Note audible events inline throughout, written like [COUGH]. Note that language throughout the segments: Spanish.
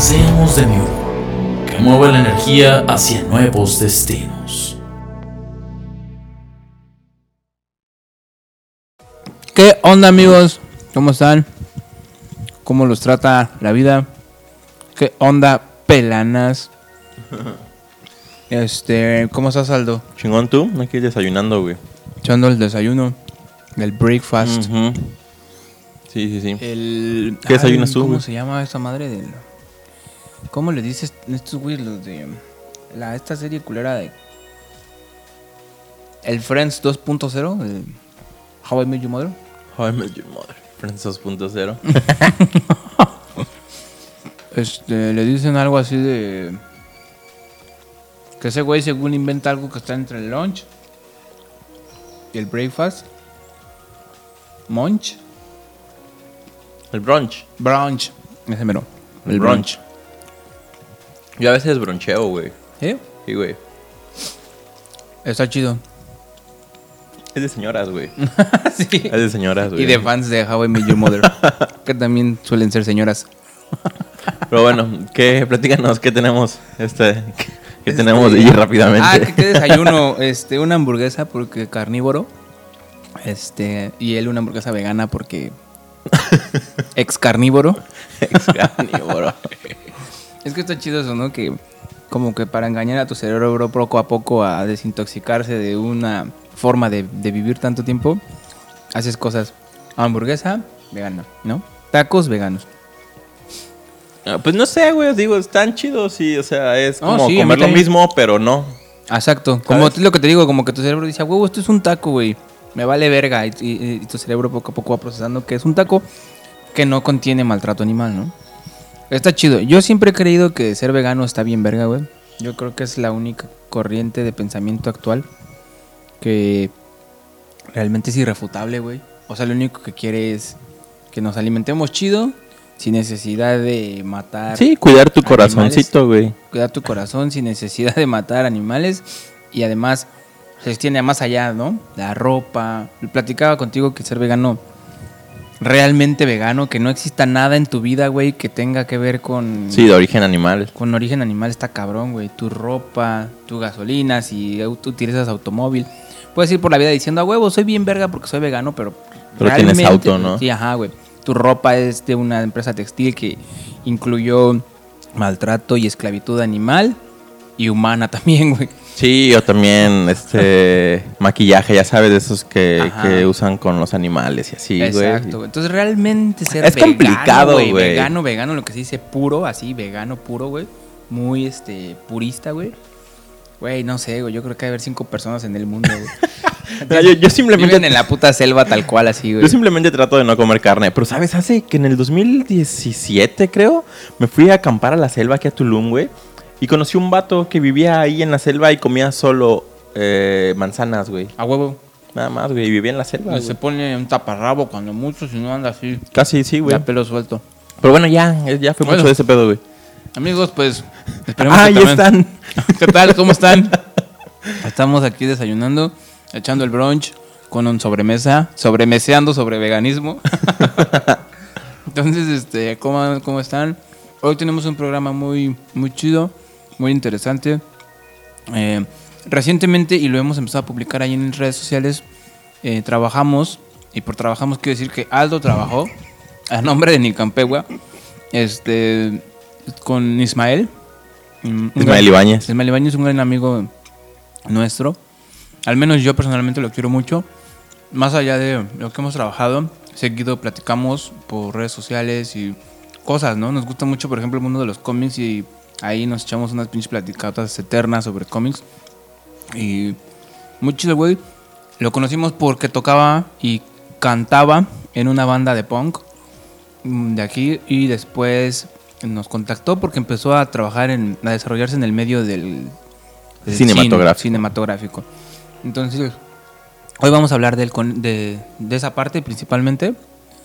Seamos de Miura, que mueva la energía hacia nuevos destinos. ¿Qué onda amigos? ¿Cómo están? ¿Cómo los trata la vida? ¿Qué onda pelanas? [LAUGHS] Este, ¿cómo estás Aldo? Chingón tú, aquí desayunando, güey. Echando el desayuno del breakfast. Sí, sí, sí. El ¿Qué desayunas tú, ¿Cómo güey? se llama esa madre del ¿Cómo le dices estos güeyes los de la esta serie culera de El Friends 2.0, el How I Met Your Mother? How I Met Your Mother. Friends 2.0. [LAUGHS] Este, le dicen algo así de. Que ese güey, según inventa algo que está entre el lunch y el breakfast. Munch. El brunch. Brunch. Ese mero. El brunch. Yo a veces broncheo, güey. ¿Eh? Sí, güey. Está chido. Es de señoras, güey. [LAUGHS] sí. Es de señoras, güey. Y de fans de How I Met Your Mother. [LAUGHS] que también suelen ser señoras. Pero bueno, ¿qué? Platícanos, ¿qué tenemos? Este, ¿Qué tenemos de allí rápidamente? Ah, que qué desayuno. [LAUGHS] Este, una hamburguesa porque carnívoro. Este, y él una hamburguesa vegana porque ex carnívoro. Ex carnívoro. Es que está chido eso, ¿no? Que como que para engañar a tu cerebro poco a poco a desintoxicarse de una forma de, de vivir tanto tiempo, haces cosas. Hamburguesa, vegana, ¿no? Tacos veganos. Ah, Pues no sé, güey, digo, están chidos, sí, o sea, es como sí, comer lo mismo, pero no. Exacto. Como lo que te digo, como que tu cerebro dice, "A huevo, esto es un taco, güey. Me vale verga. Y, y- y tu cerebro poco a poco va procesando que es un taco que no contiene maltrato animal, ¿no? Está chido. Yo siempre he creído que ser vegano está bien verga, güey. Yo creo que es la única corriente de pensamiento actual que realmente es irrefutable, güey. O sea, lo único que quiere es que nos alimentemos chido, sin necesidad de matar Sí, cuidar tu Animales. corazoncito, güey. cuidar tu corazón sin necesidad de matar animales y además se extiende a más allá, ¿no? La ropa. Platicaba contigo que ser vegano, realmente vegano, que no exista nada en tu vida, güey, que tenga que ver con, Sí, de origen animal. con origen animal, está cabrón, güey. Tu ropa, tu gasolina, si utilizas automóvil. Puedes ir por la vida diciendo, a huevo, soy bien verga porque soy vegano, pero... Pero tienes realmente, auto, ¿no? Sí, ajá, güey. Tu ropa es de una empresa textil que incluyó maltrato y esclavitud animal y humana [LAUGHS] también, güey. Sí, o también este [LAUGHS] maquillaje, ya sabes, de esos que, usan con los animales y así, güey. Exacto. Entonces realmente ser Es vegano, complicado, güey. Vegano, vegano, lo que se dice puro, así, vegano puro, güey. Muy, este, purista, güey. Güey, no sé, güey. Yo creo que hay haber cinco personas en el mundo, güey. [LAUGHS] Yo simplemente Viven en la puta selva tal cual, así, güey. Yo simplemente trato de no comer carne. Pero, ¿sabes? Hace que en el 2017, creo, me fui a acampar a la selva aquí a Tulum, güey. Y conocí un vato que vivía ahí en la selva y comía solo eh, manzanas, güey. A huevo. Nada más, güey. Y vivía en la selva. Se pone un taparrabo cuando mucho, si no anda así. Casi, sí, güey. Ya pelo suelto. Pero bueno, ya, eh, ya fue Bueno. mucho de ese pedo, güey. Amigos, pues [LAUGHS] esperemos Ah, que ya también- están. [LAUGHS] ¿Qué tal? ¿Cómo están? [LAUGHS] Estamos aquí desayunando, echando el brunch con un sobremesa, sobremeseando sobre veganismo. Entonces, este, ¿cómo, ¿cómo están? Hoy tenemos un programa muy, muy chido, muy interesante. Eh, recientemente, y lo hemos empezado a publicar ahí en redes sociales, eh, trabajamos, y por trabajamos quiero decir que Aldo trabajó a nombre de Nicampegua, este, con Ismael. Mm, Ismael Ibáñez. Ismael Ibáñez es un gran amigo nuestro. Al menos yo personalmente lo quiero mucho. Más allá de lo que hemos trabajado, seguido platicamos por redes sociales y cosas, ¿no? Nos gusta mucho, por ejemplo, el mundo de los cómics y ahí nos echamos unas pinches platicatas eternas sobre cómics. Y muy chido, güey. Lo conocimos porque tocaba y cantaba en una banda de punk mm, de aquí y después nos contactó porque empezó a trabajar en, a desarrollarse en el medio del, del Cinematográfico. cine- cinematográfico. Entonces, hoy vamos a hablar del de, de esa parte principalmente.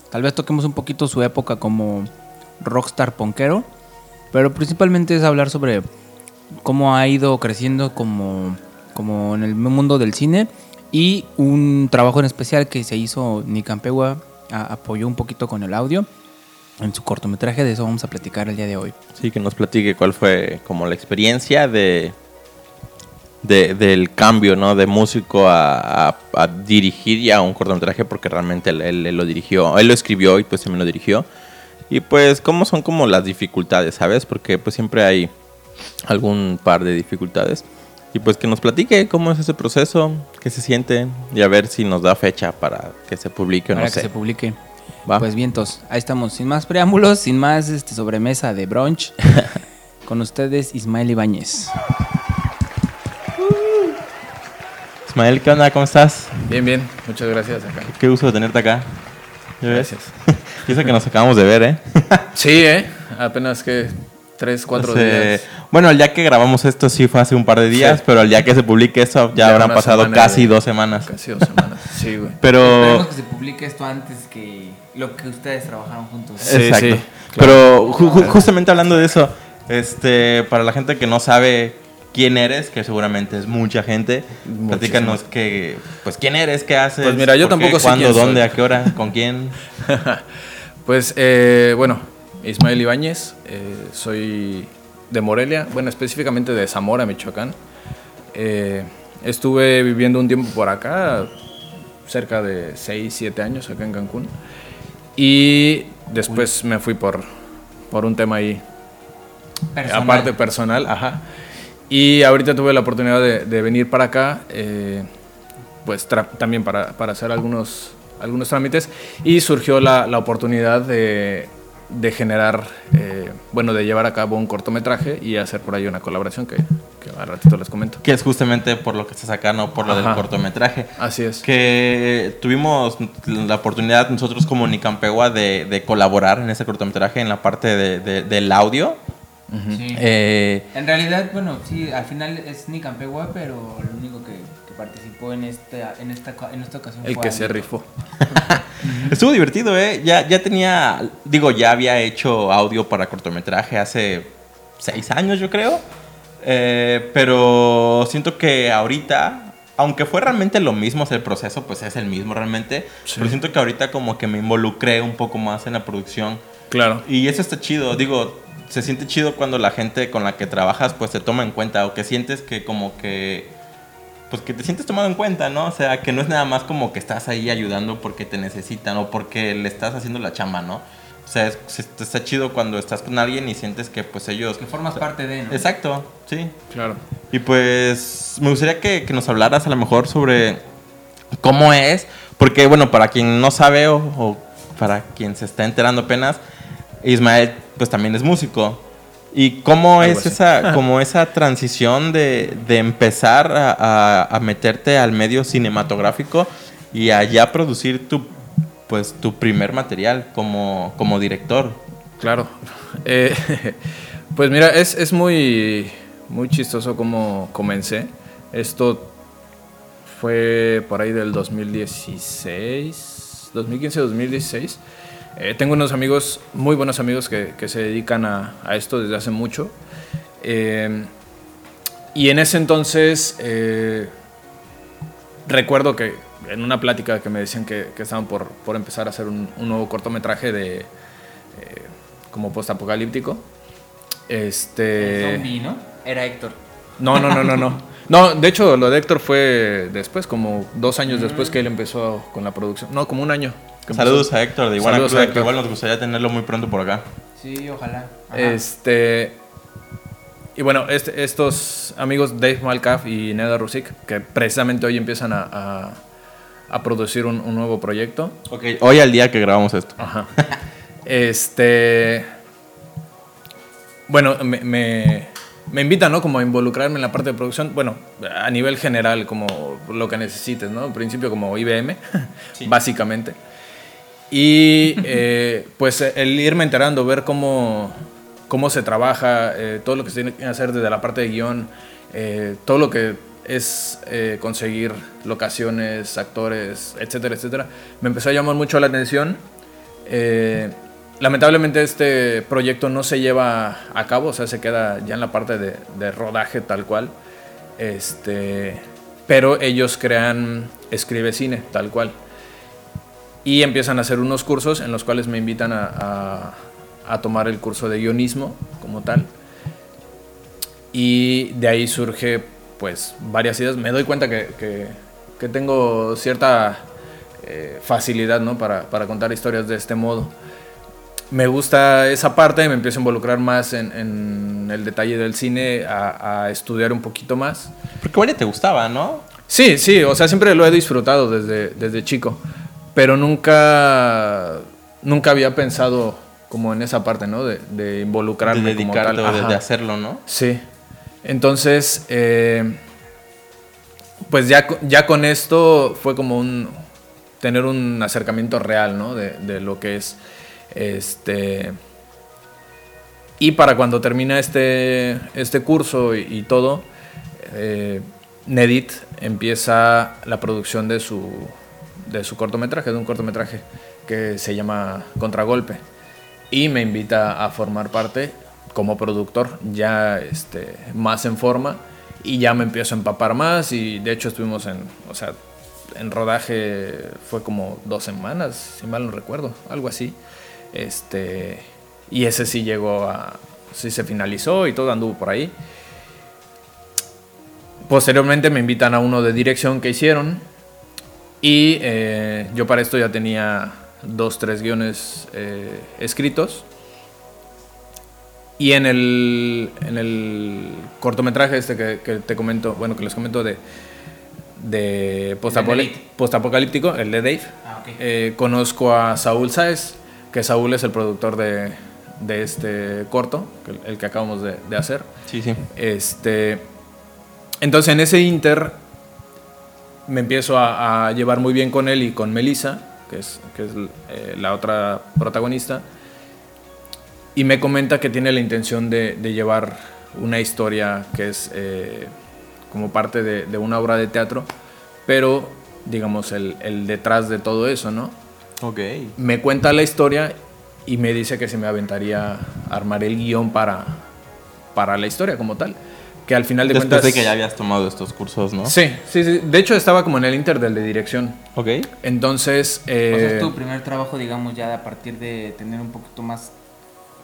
Tal vez toquemos un poquito su época como rockstar ponquero, pero principalmente es hablar sobre cómo ha ido creciendo como, como en el mundo del cine y un trabajo en especial que se hizo Nicampegua apoyó un poquito con el audio en su cortometraje, de eso vamos a platicar el día de hoy. Sí, que nos platique cuál fue como la experiencia de, de- del cambio, ¿no? De músico a, a- a dirigir ya un cortometraje, porque realmente él, él- él lo dirigió, él lo escribió y pues también lo dirigió. Y pues cómo son como las dificultades, ¿sabes? Porque pues siempre hay algún par de dificultades. Y pues que nos platique cómo es ese proceso, qué se siente y a ver si nos da fecha para que se publique o para no que sé. se publique. Va. Pues vientos, ahí estamos, sin más preámbulos, sin más este, sobremesa de brunch. [LAUGHS] con ustedes, Ismael Ibáñez. Ismael, ¿qué onda? ¿Cómo estás? Bien, bien, muchas gracias acá. Qué gusto de tenerte acá. Gracias. [LAUGHS] Eso que nos acabamos de ver, ¿eh? [LAUGHS] Sí, ¿eh? Apenas que tres, cuatro Hace- días. Bueno, el día que grabamos esto sí fue hace un par de días, Sí. pero el día que se publique eso ya, Ya habrán pasado semana, casi güey. dos semanas. Casi dos semanas. Sí, güey. Pero... que se publique esto antes que lo que ustedes trabajaron juntos. Sí, Exacto. sí, Pero ju- ju- justamente hablando de eso, este, para la gente que no sabe quién eres, que seguramente es mucha gente, platícanos que, pues, quién eres, qué haces, Pues mira, yo qué, tampoco sé cuándo, quién soy. dónde, a qué hora, con quién. [LAUGHS] Pues, eh, bueno, Ismael Ibáñez, eh, soy de Morelia, bueno, específicamente de Zamora, Michoacán. Eh, estuve viviendo un tiempo por acá, cerca de 6, 7 años acá en Cancún. Y después me fui por, por un tema ahí aparte personal, ajá. Y ahorita tuve la oportunidad de, de venir para acá, eh, pues también para, para hacer algunos, algunos trámites. Y surgió la, la oportunidad de, de generar, eh, bueno, de llevar a cabo un cortometraje y hacer por ahí una colaboración que, que al ratito les comento. Que es justamente por lo que estás acá, no por lo del Ajá. cortometraje. Así es. Que tuvimos la oportunidad nosotros como Nicampegua de, de colaborar en ese cortometraje en la parte de- de- del audio. Sí. Eh, En realidad, bueno, sí, al final es Nicampegua, pero el único que participó en esta, en esta, en esta ocasión El fue que se rifó. [LAUGHS] Estuvo divertido, ¿eh? Ya, ya tenía, digo, ya había hecho audio para cortometraje hace seis años, yo creo. Eh, pero siento que ahorita, aunque fue realmente lo mismo hacer el proceso, pues es el mismo realmente. Sí. Pero siento que ahorita como que me involucré un poco más en la producción. Claro. Y eso está chido, digo, se siente chido cuando la gente con la que trabajas pues te toma en cuenta o que sientes que como que pues que te sientes tomado en cuenta, ¿no? O sea, que no es nada más como que estás ahí ayudando porque te necesitan o porque le estás haciendo la chamba, ¿no? O sea, es- está chido cuando estás con alguien y sientes que pues ellos... Que formas parte de, ¿no? Exacto, sí. Claro. Y pues me gustaría que, que nos hablaras a lo mejor sobre cómo es, porque bueno, para quien no sabe o, o para quien se está enterando apenas, Ismael pues también es músico. ¿Y cómo Algo es así. esa, [LAUGHS] como esa transición de, de empezar a, a- a meterte al medio cinematográfico y a ya producir tu, pues, tu primer material como, como director? Claro. [LAUGHS] Eh, [LAUGHS] pues mira, es, es muy, muy chistoso como comencé. Esto fue por ahí del 2016, 2015-2016. Eh, tengo unos amigos, muy buenos amigos que, que se dedican a, a esto desde hace mucho. Eh, y en ese entonces eh, recuerdo que en una plática que me decían que, que estaban por, por empezar a hacer un, un nuevo cortometraje de como postapocalíptico. Este. Zombie, ¿no? Era Héctor. No, no, no, no, no. No, de hecho, lo de Héctor fue después, como dos años después que él empezó con la producción. No, como un año. Saludos a Héctor de Iguana a que igual nos gustaría tenerlo muy pronto por acá. Sí, ojalá. Ajá. Este. Y bueno, este- estos amigos Dave Malkaff y Neda Rusik, que precisamente hoy empiezan a, a- a producir un, un nuevo proyecto. Ok, hoy al día que grabamos esto. Ajá. [LAUGHS] Este. Bueno, me, me, me invitan, ¿no? Como a involucrarme en la parte de producción. Bueno, a nivel general, como lo que necesites, ¿no? En principio, como IBM, [LAUGHS] básicamente. Y eh, pues el irme enterando, ver cómo, cómo se trabaja, eh, todo lo que se tiene que hacer desde la parte de guion, eh, todo lo que es conseguir locaciones, actores, etcétera, etcétera, me empezó a llamar mucho la atención. Lamentablemente este proyecto no se lleva a cabo, o sea, se queda ya en la parte de, de rodaje tal cual. Este, pero ellos crean Escribe Cine, tal cual. Y empiezan a hacer unos cursos en los cuales me invitan a, a- a tomar el curso de guionismo como tal. Y de ahí surge pues varias ideas. Me doy cuenta que, que- que tengo cierta eh, facilidad ¿no? para, para contar historias de este modo. Me gusta esa parte, me empiezo a involucrar más en, en el detalle del cine, a, a estudiar un poquito más. Porque bueno, te gustaba, ¿no? Sí, sí, o sea, siempre lo he disfrutado desde, desde chico, pero nunca, nunca había pensado como en esa parte, ¿no? De, de De involucrarme como dedicarte tal. o de, de hacerlo, ¿no? Sí. Entonces, eh, pues ya, ya con esto fue como un tener un acercamiento real, ¿no? De, de lo que es este. Y para cuando termina este, este curso y, y todo, eh, Nedit empieza la producción de su, de su cortometraje, de un cortometraje que se llama Contragolpe. Y me invita a formar parte como productor, ya este, más en forma. Y ya me empiezo a empapar más. Y de hecho estuvimos en, o sea, en rodaje fue como dos semanas, si mal no recuerdo, algo así. Este, y ese sí llegó a, sí se finalizó y todo anduvo por ahí. Posteriormente me invitan a uno de dirección que hicieron y eh, yo para esto ya tenía dos, tres guiones eh, escritos. Y en el, en el cortometraje este que, que te comento, bueno, que les comento de, de postapocalíptico, el de Dave, Ah, eh, conozco a Saúl Sáez, que Saúl es el productor de, de este corto, el que acabamos de, de hacer. Sí, sí. Este, entonces en ese inter me empiezo a, a llevar muy bien con él y con Melissa, que es, que es eh, la otra protagonista, y me comenta que tiene la intención de, de llevar una historia que es eh, como parte de, de una obra de teatro, pero digamos el, el detrás de todo eso, ¿no? Ok. me cuenta la historia y me dice que se me aventaría a armar el guion para, para la historia como tal. Que al final de Después cuentas... de que ya habías tomado estos cursos, ¿no? Sí, sí, sí. De hecho estaba como en el inter del de dirección. Ok. Entonces... O sea, eh, es tu primer trabajo, digamos, ya a partir de tener un poquito más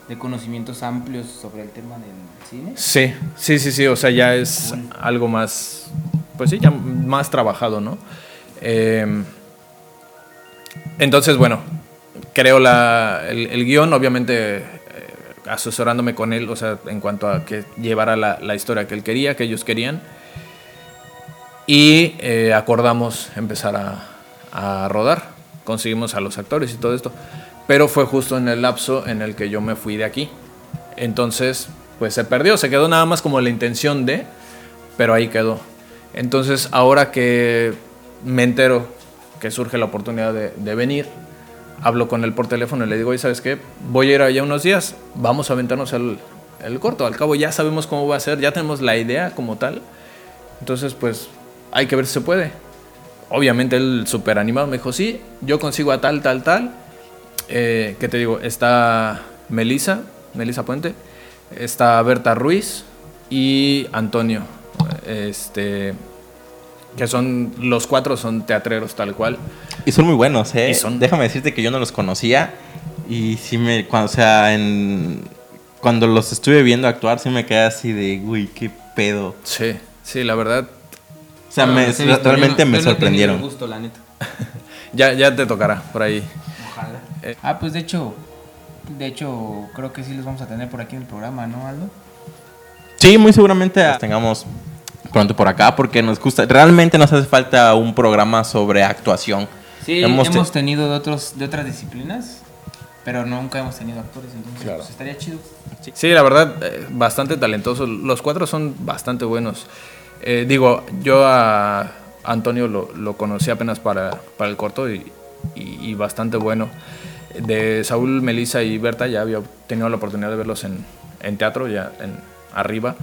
de conocimientos amplios sobre el tema del cine. Sí, sí, sí, sí. O sea, ya es Cool. algo más... Pues sí, ya más trabajado, ¿no? Eh, entonces, bueno, creo la, el, el guion, obviamente asesorándome con él, o sea, en cuanto a que llevara la, historia que él quería, que ellos querían. Y eh, acordamos empezar a, rodar. Conseguimos a los actores y todo esto. Pero fue justo en el lapso en el que yo me fui de aquí. Entonces, pues se perdió, se quedó nada más como la intención de, pero ahí quedó. Entonces, ahora que me entero que surge la oportunidad de venir, hablo con él por teléfono y le digo, oye, ¿sabes qué? Voy a ir allá unos días, vamos a aventarnos el, el corto. Al cabo ya sabemos cómo va a ser, ya tenemos la idea como tal. Entonces, pues, hay que ver si se puede. Obviamente él súper animado me dijo, sí, yo consigo a tal, tal, tal. Eh, ¿Qué te digo? Está Melissa, Melissa Puente, está Berta Ruiz y Antonio. Este, que son, los cuatro son teatreros tal cual. Y son muy buenos, ¿eh? Y son- Déjame decirte que yo no los conocía. Y sí me. Cuando, o sea, en, cuando los estuve viendo actuar, sí me quedé así de, uy, qué pedo. Sí, sí, la verdad, O sea, me- realmente yo no- me no sorprendieron. el gusto, la neta. [LAUGHS] ya, ya te tocará por ahí. Ojalá. Eh. Ah, pues de hecho, de hecho, creo que sí los vamos a tener por aquí en el programa, ¿no, Aldo? Sí, muy seguramente los tengamos pronto por acá porque nos gusta. Realmente nos hace falta un programa sobre actuación. Sí, Hemos hemos, te- tenido de, otros, de otras disciplinas, pero nunca hemos tenido actores, entonces Claro. pues, estaría chido. Sí, la verdad, eh, bastante talentosos. Los cuatro son bastante buenos. Eh, digo, yo a Antonio lo, lo conocí apenas para, para el corto y, y- y bastante bueno. De Saúl, Melissa y Berta ya había tenido la oportunidad de verlos en, en teatro, ya en, arriba.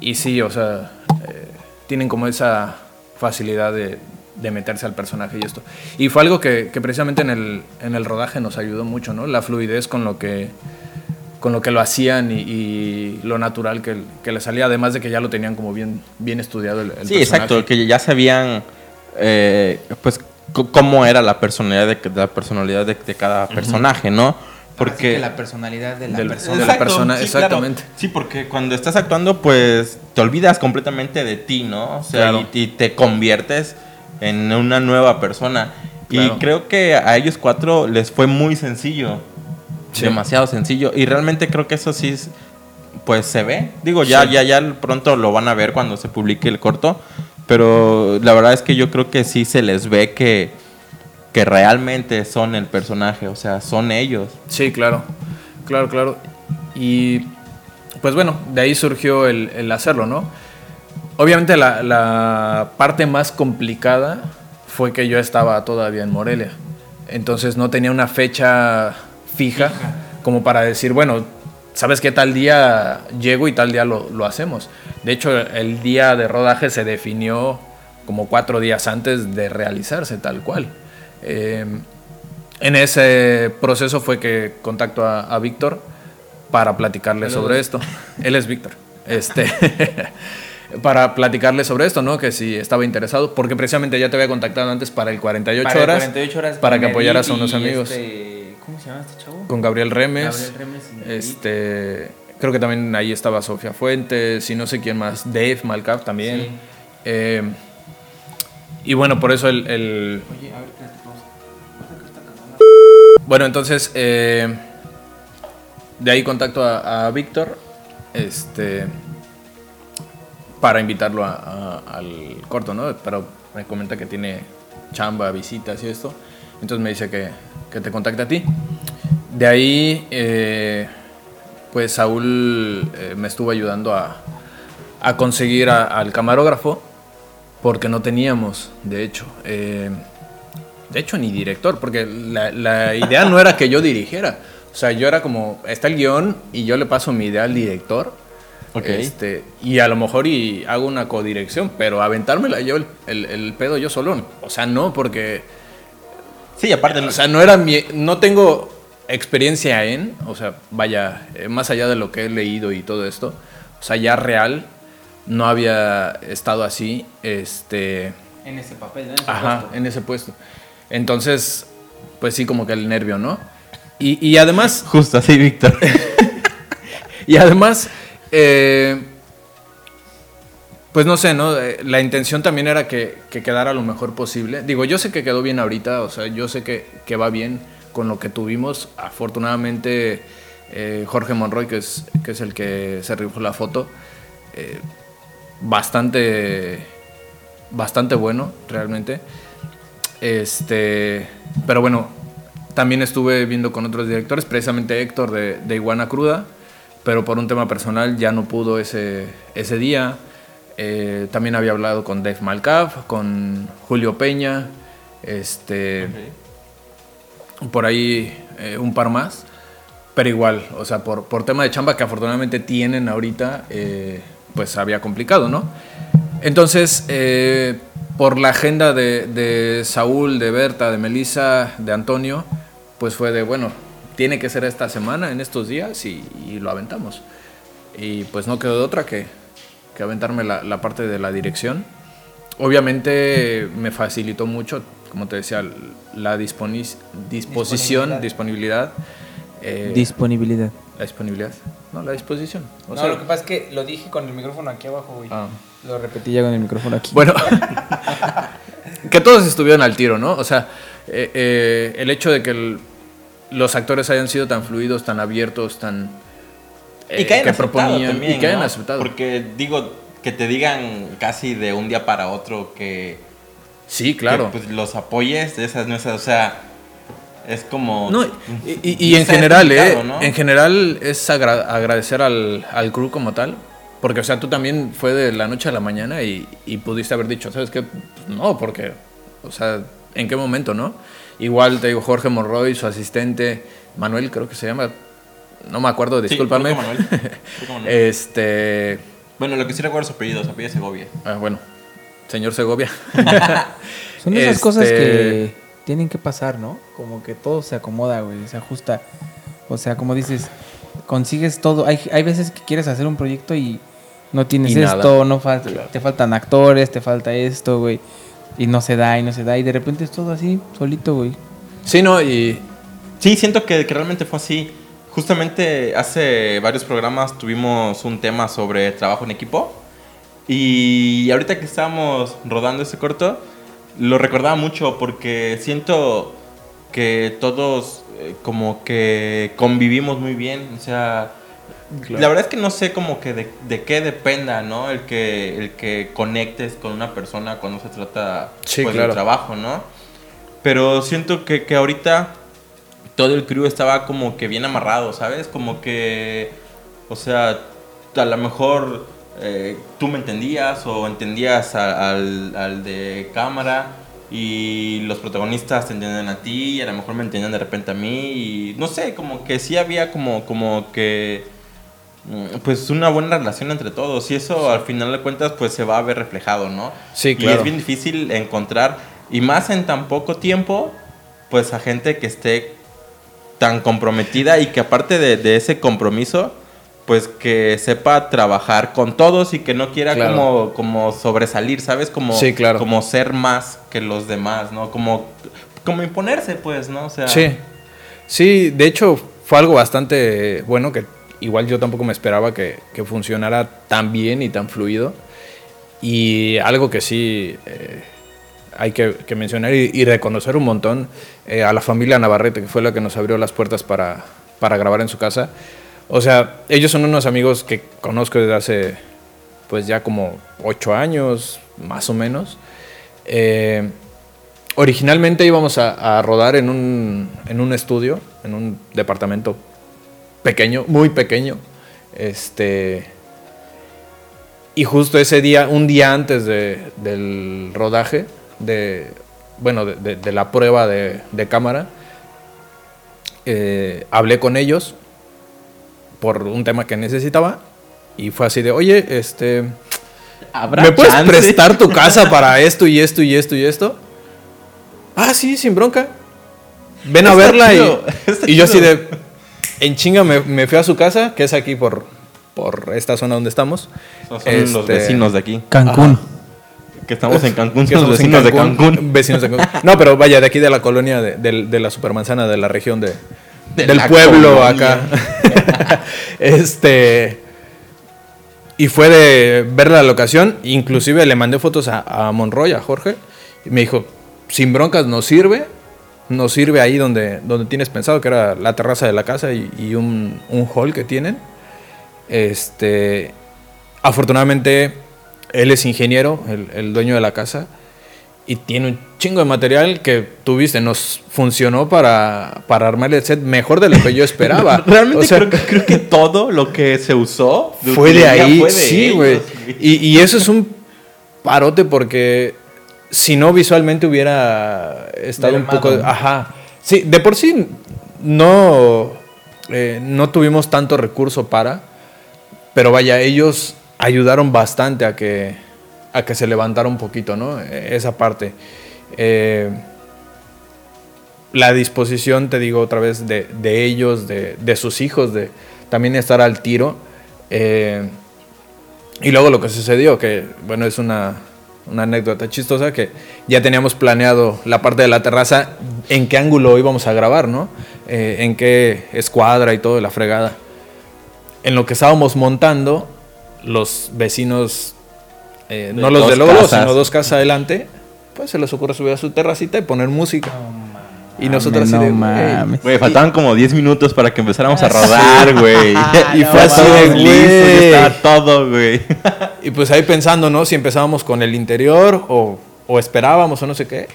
Y sí, o sea, eh, tienen como esa facilidad de, de meterse al personaje y esto. Y fue algo que, que precisamente en el, en el rodaje nos ayudó mucho, ¿no? La fluidez con lo que, con lo, que lo hacían y, y lo natural que, que le salía, además de que ya lo tenían como bien, bien estudiado el, el Sí, personaje. exacto, que ya sabían eh, pues cómo era la personalidad de, de la personalidad de, de cada personaje, ¿no? Porque la personalidad de la Del- persona. de la persona, exactamente. Sí, porque cuando estás actuando, pues te olvidas completamente de ti, ¿no? O sea, Claro. y, y te conviertes en una nueva persona. Claro. Y creo que a ellos cuatro les fue muy sencillo. Sí. Demasiado sencillo. Y realmente creo que eso sí, es- pues se ve. Digo, ya, Sí. ya, ya pronto lo van a ver cuando se publique el corto. Pero la verdad es que yo creo que sí se les ve que, que realmente son el personaje. O sea, son ellos. Sí, claro, claro, claro. Y pues bueno, de ahí surgió el, el hacerlo, ¿no? Obviamente la, la parte más complicada fue que yo estaba todavía en Morelia. Entonces no tenía una fecha fija como para decir, bueno, ¿sabes qué tal día llego y tal día lo, lo hacemos? De hecho, el día de rodaje se definió como cuatro días antes de realizarse tal cual. Eh, en ese proceso fue que contacto a, a Víctor para platicarle sobre esto. Él es Víctor. Este, [LAUGHS] para platicarle sobre esto, ¿no? Que si estaba interesado, porque precisamente ya te había contactado antes para el 48 Para el horas. 48 horas para que apoyaras a unos amigos. este- ¿Cómo se llama este chavo? Con Gabriel Remes. Gabriel Remes este, creo que también ahí estaba Sofía Fuentes y no sé quién más. Dave Malcap también. Sí. Eh, y bueno, por eso el- el, Oye, a ver. Bueno, entonces eh, de ahí contacto a, a Víctor este, para invitarlo a- a- al corto, ¿no? Pero me comenta que tiene chamba, visitas y esto. Entonces me dice que, que te contacte a ti. De ahí, eh, pues Saúl eh, me estuvo ayudando a, a conseguir al camarógrafo porque no teníamos, de hecho. eh, de hecho, ni director, porque la, la idea no era que yo dirigiera. O sea, yo era como, está el guion y yo le paso mi idea al director. Ok. Este, y a lo mejor y hago una codirección, pero aventármela yo el, el- el pedo yo solo. O sea, no, porque, Sí, aparte, o sea, no era mi, no tengo experiencia en, o sea, vaya, eh, más allá de lo que he leído y todo esto, o sea, ya real, no había estado así, este, En ese papel, ¿no? En ese Ajá, puesto. en ese puesto. Entonces, pues sí, como que el nervio, ¿no? Y, y además, justo así, Víctor. [LAUGHS] y además, eh, pues no sé, ¿no? Eh, La intención también era que, que quedara lo mejor posible. Digo, yo sé que quedó bien ahorita, o sea, yo sé que, que va bien con lo que tuvimos. Afortunadamente, eh, Jorge Monroy, que es, que es el que se rifó la foto, bastante, bastante bueno, realmente. Este, pero bueno, también estuve viendo con otros directores, precisamente Héctor de Iguana Cruda, pero por un tema personal ya no pudo ese, ese día. Eh, también había hablado con Dave Malcaf, con Julio Peña, este, por ahí eh, un par más, pero igual, o sea, por, por tema de chamba que afortunadamente tienen ahorita, eh, pues había complicado, ¿no? Entonces, por la agenda de, de Saúl, de Berta, de Melissa, de Antonio, pues fue de, bueno, tiene que ser esta semana, en estos días, y, y lo aventamos. Y pues no quedó de otra que, que aventarme la, la parte de la dirección. Obviamente me facilitó mucho, como te decía, la disponi- disposición, disponibilidad. eh, Disponibilidad. la disponibilidad. No, la disposición. O no, sea, lo que pasa es que lo dije con el micrófono aquí abajo, güey. ah. Lo repetí ya con el micrófono aquí. Bueno, [LAUGHS] que todos estuvieron al tiro, ¿no? O sea, eh, eh, el hecho de que el- los actores hayan sido tan fluidos, tan abiertos, tan... eh, y que hayan aceptado proponían también, y que hayan ¿no? aceptado. Porque, digo, que te digan casi de un día para otro que... sí, claro. que, pues, los apoyes, esas, no esas, o sea, es como... No, y, y- y en general, eh, ¿no? en general es agra- agradecer al, al crew como tal, porque, o sea, tú también fue de la noche a la mañana y, y pudiste haber dicho, ¿sabes qué? No, porque, o sea, ¿en qué momento, no? Igual te digo, Jorge Monroy, su asistente, Manuel creo que se llama, no me acuerdo, discúlpame. que Manuel. Manuel. [LAUGHS] este, Bueno, lo que sí recuerdo es su apellido, su apellido es Segovia. ah, bueno, señor Segovia. [LAUGHS] Son esas Este- cosas que tienen que pasar, ¿no? Como que todo se acomoda, güey, se ajusta. O sea, como dices, consigues todo. Hay, hay veces que quieres hacer un proyecto y no tienes Y nada. esto, no falta, te faltan actores, te falta esto, güey. Y no se da, y no se da. Y de repente es todo así, solito, güey. Sí, no, y Sí, siento que, realmente fue así. Justamente hace varios programas tuvimos un tema sobre trabajo en equipo. Y ahorita que estábamos rodando ese corto, lo recordaba mucho porque siento que todos eh, como que convivimos muy bien. O sea, la verdad es que no sé como que de, de qué dependa, ¿no? El que, el que conectes con una persona cuando se trata Sí, pues, claro. de trabajo, ¿no? Pero siento que, que ahorita todo el crew estaba como que bien amarrado, ¿sabes? Como que, o sea, a lo mejor eh, tú me entendías o entendías a- al, al de cámara y los protagonistas te entendían a ti y a lo mejor me entendían de repente a mí y no sé, como que sí había como, como que pues una buena relación entre todos y eso al final de cuentas pues se va a ver reflejado, ¿no? Sí, Y claro. es bien difícil encontrar y más en tan poco tiempo pues a gente que esté tan comprometida y que aparte de, de ese compromiso pues que sepa trabajar con todos y que no quiera Claro. como, como sobresalir, ¿sabes? Como, Sí, claro. como ser más que los demás, ¿no? Como, como imponerse, pues, ¿no? O sea, Sí, sí, de hecho fue algo bastante bueno que igual yo tampoco me esperaba que, que funcionara tan bien y tan fluido. Y algo que sí eh, hay que, que mencionar y, y reconocer un montón eh, a la familia Navarrete, que fue la que nos abrió las puertas para, para grabar en su casa. O sea, ellos son unos amigos que conozco desde hace pues ya como ocho años, más o menos. Eh, originalmente íbamos a, a rodar en un, en un estudio, en un departamento pequeño, muy pequeño. Este. Y justo ese día, un día antes de- del rodaje, de, bueno, de, de- de la prueba de, de cámara, eh, hablé con ellos por un tema que necesitaba y fue así de, oye, este, ¿habrá ¿Me puedes chance? prestar tu casa para [LAUGHS] esto y esto y esto y esto? Ah, sí, sin bronca. Ven a Está verla y, [LAUGHS] y yo así de... En chinga me, me fui a su casa, que es aquí por, por esta zona donde estamos. Son los Este, vecinos de aquí. Cancún. Que estamos en Cancún, [LAUGHS] que son los vecinos de Cancún. Vecinos de Cancún. No, pero vaya, de aquí de la colonia, de, de- de la supermanzana, de la región de, De del la pueblo colonia. acá. [LAUGHS] este. Y fue de ver la locación. Inclusive le mandé fotos a, a Monroy, a Jorge. Y me dijo, sin broncas, nos sirve. Nos sirve ahí donde, donde tienes pensado, que era la terraza de la casa y, y un, un hall que tienen. Este, afortunadamente, él es ingeniero, el, el dueño de la casa, y tiene un chingo de material que tuviste, nos funcionó para, para armar el set mejor de lo que yo esperaba. [LAUGHS] Realmente O sea, creo, que, creo que todo lo que se usó fue de ahí, fue de sí, güey. Y, y eso es un parote porque si no visualmente hubiera estado un poco... Ajá. Sí, de por sí no, eh, no tuvimos tanto recurso para, pero vaya, ellos ayudaron bastante a que, a que se levantara un poquito, ¿no? Eh, Esa parte. Eh, la disposición, te digo otra vez, de, de ellos, de, de sus hijos, de también estar al tiro. Eh, y luego lo que sucedió, que bueno, es una, una anécdota chistosa, que ya teníamos planeado la parte de la terraza, en qué ángulo íbamos a grabar, ¿no? Eh, en qué escuadra y todo, la fregada. En lo que estábamos montando, los vecinos, eh, no los de casas. sino dos casas adelante, pues se les ocurre subir a su terracita y poner música. y nosotros así no de, "Güey". mames. Güey, faltaban como 10 minutos para que empezáramos a rodar, güey. [LAUGHS] Y fue así de, güey. estaba todo, güey. [LAUGHS] Y pues ahí pensando, ¿no? Si empezábamos con el interior o, o esperábamos o no sé qué.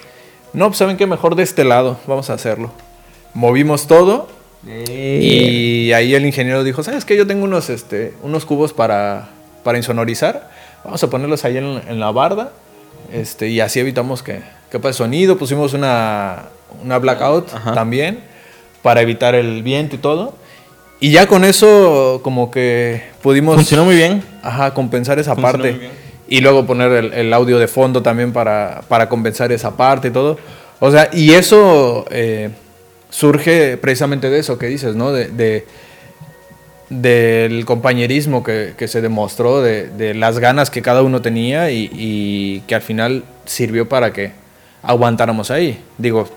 No, pues saben qué, mejor de este lado, vamos a hacerlo. Movimos todo y ahí el ingeniero dijo, ¿sabes qué? Yo tengo unos, este, unos cubos para, para insonorizar. Vamos a ponerlos ahí en, en la barda este, y así evitamos que, que pase sonido. Pusimos una, una blackout Ajá. también para evitar el viento y todo. Y ya con eso como que pudimos... Funcionó muy bien. Ajá, compensar esa Funcionó parte. muy bien. Y luego poner el, el audio de fondo también para, para compensar esa parte y todo. O sea, y eso eh, surge precisamente de eso que dices, ¿no? De, de- del compañerismo que, que se demostró, de, de las ganas que cada uno tenía y, y que al final sirvió para que aguantáramos ahí. Digo,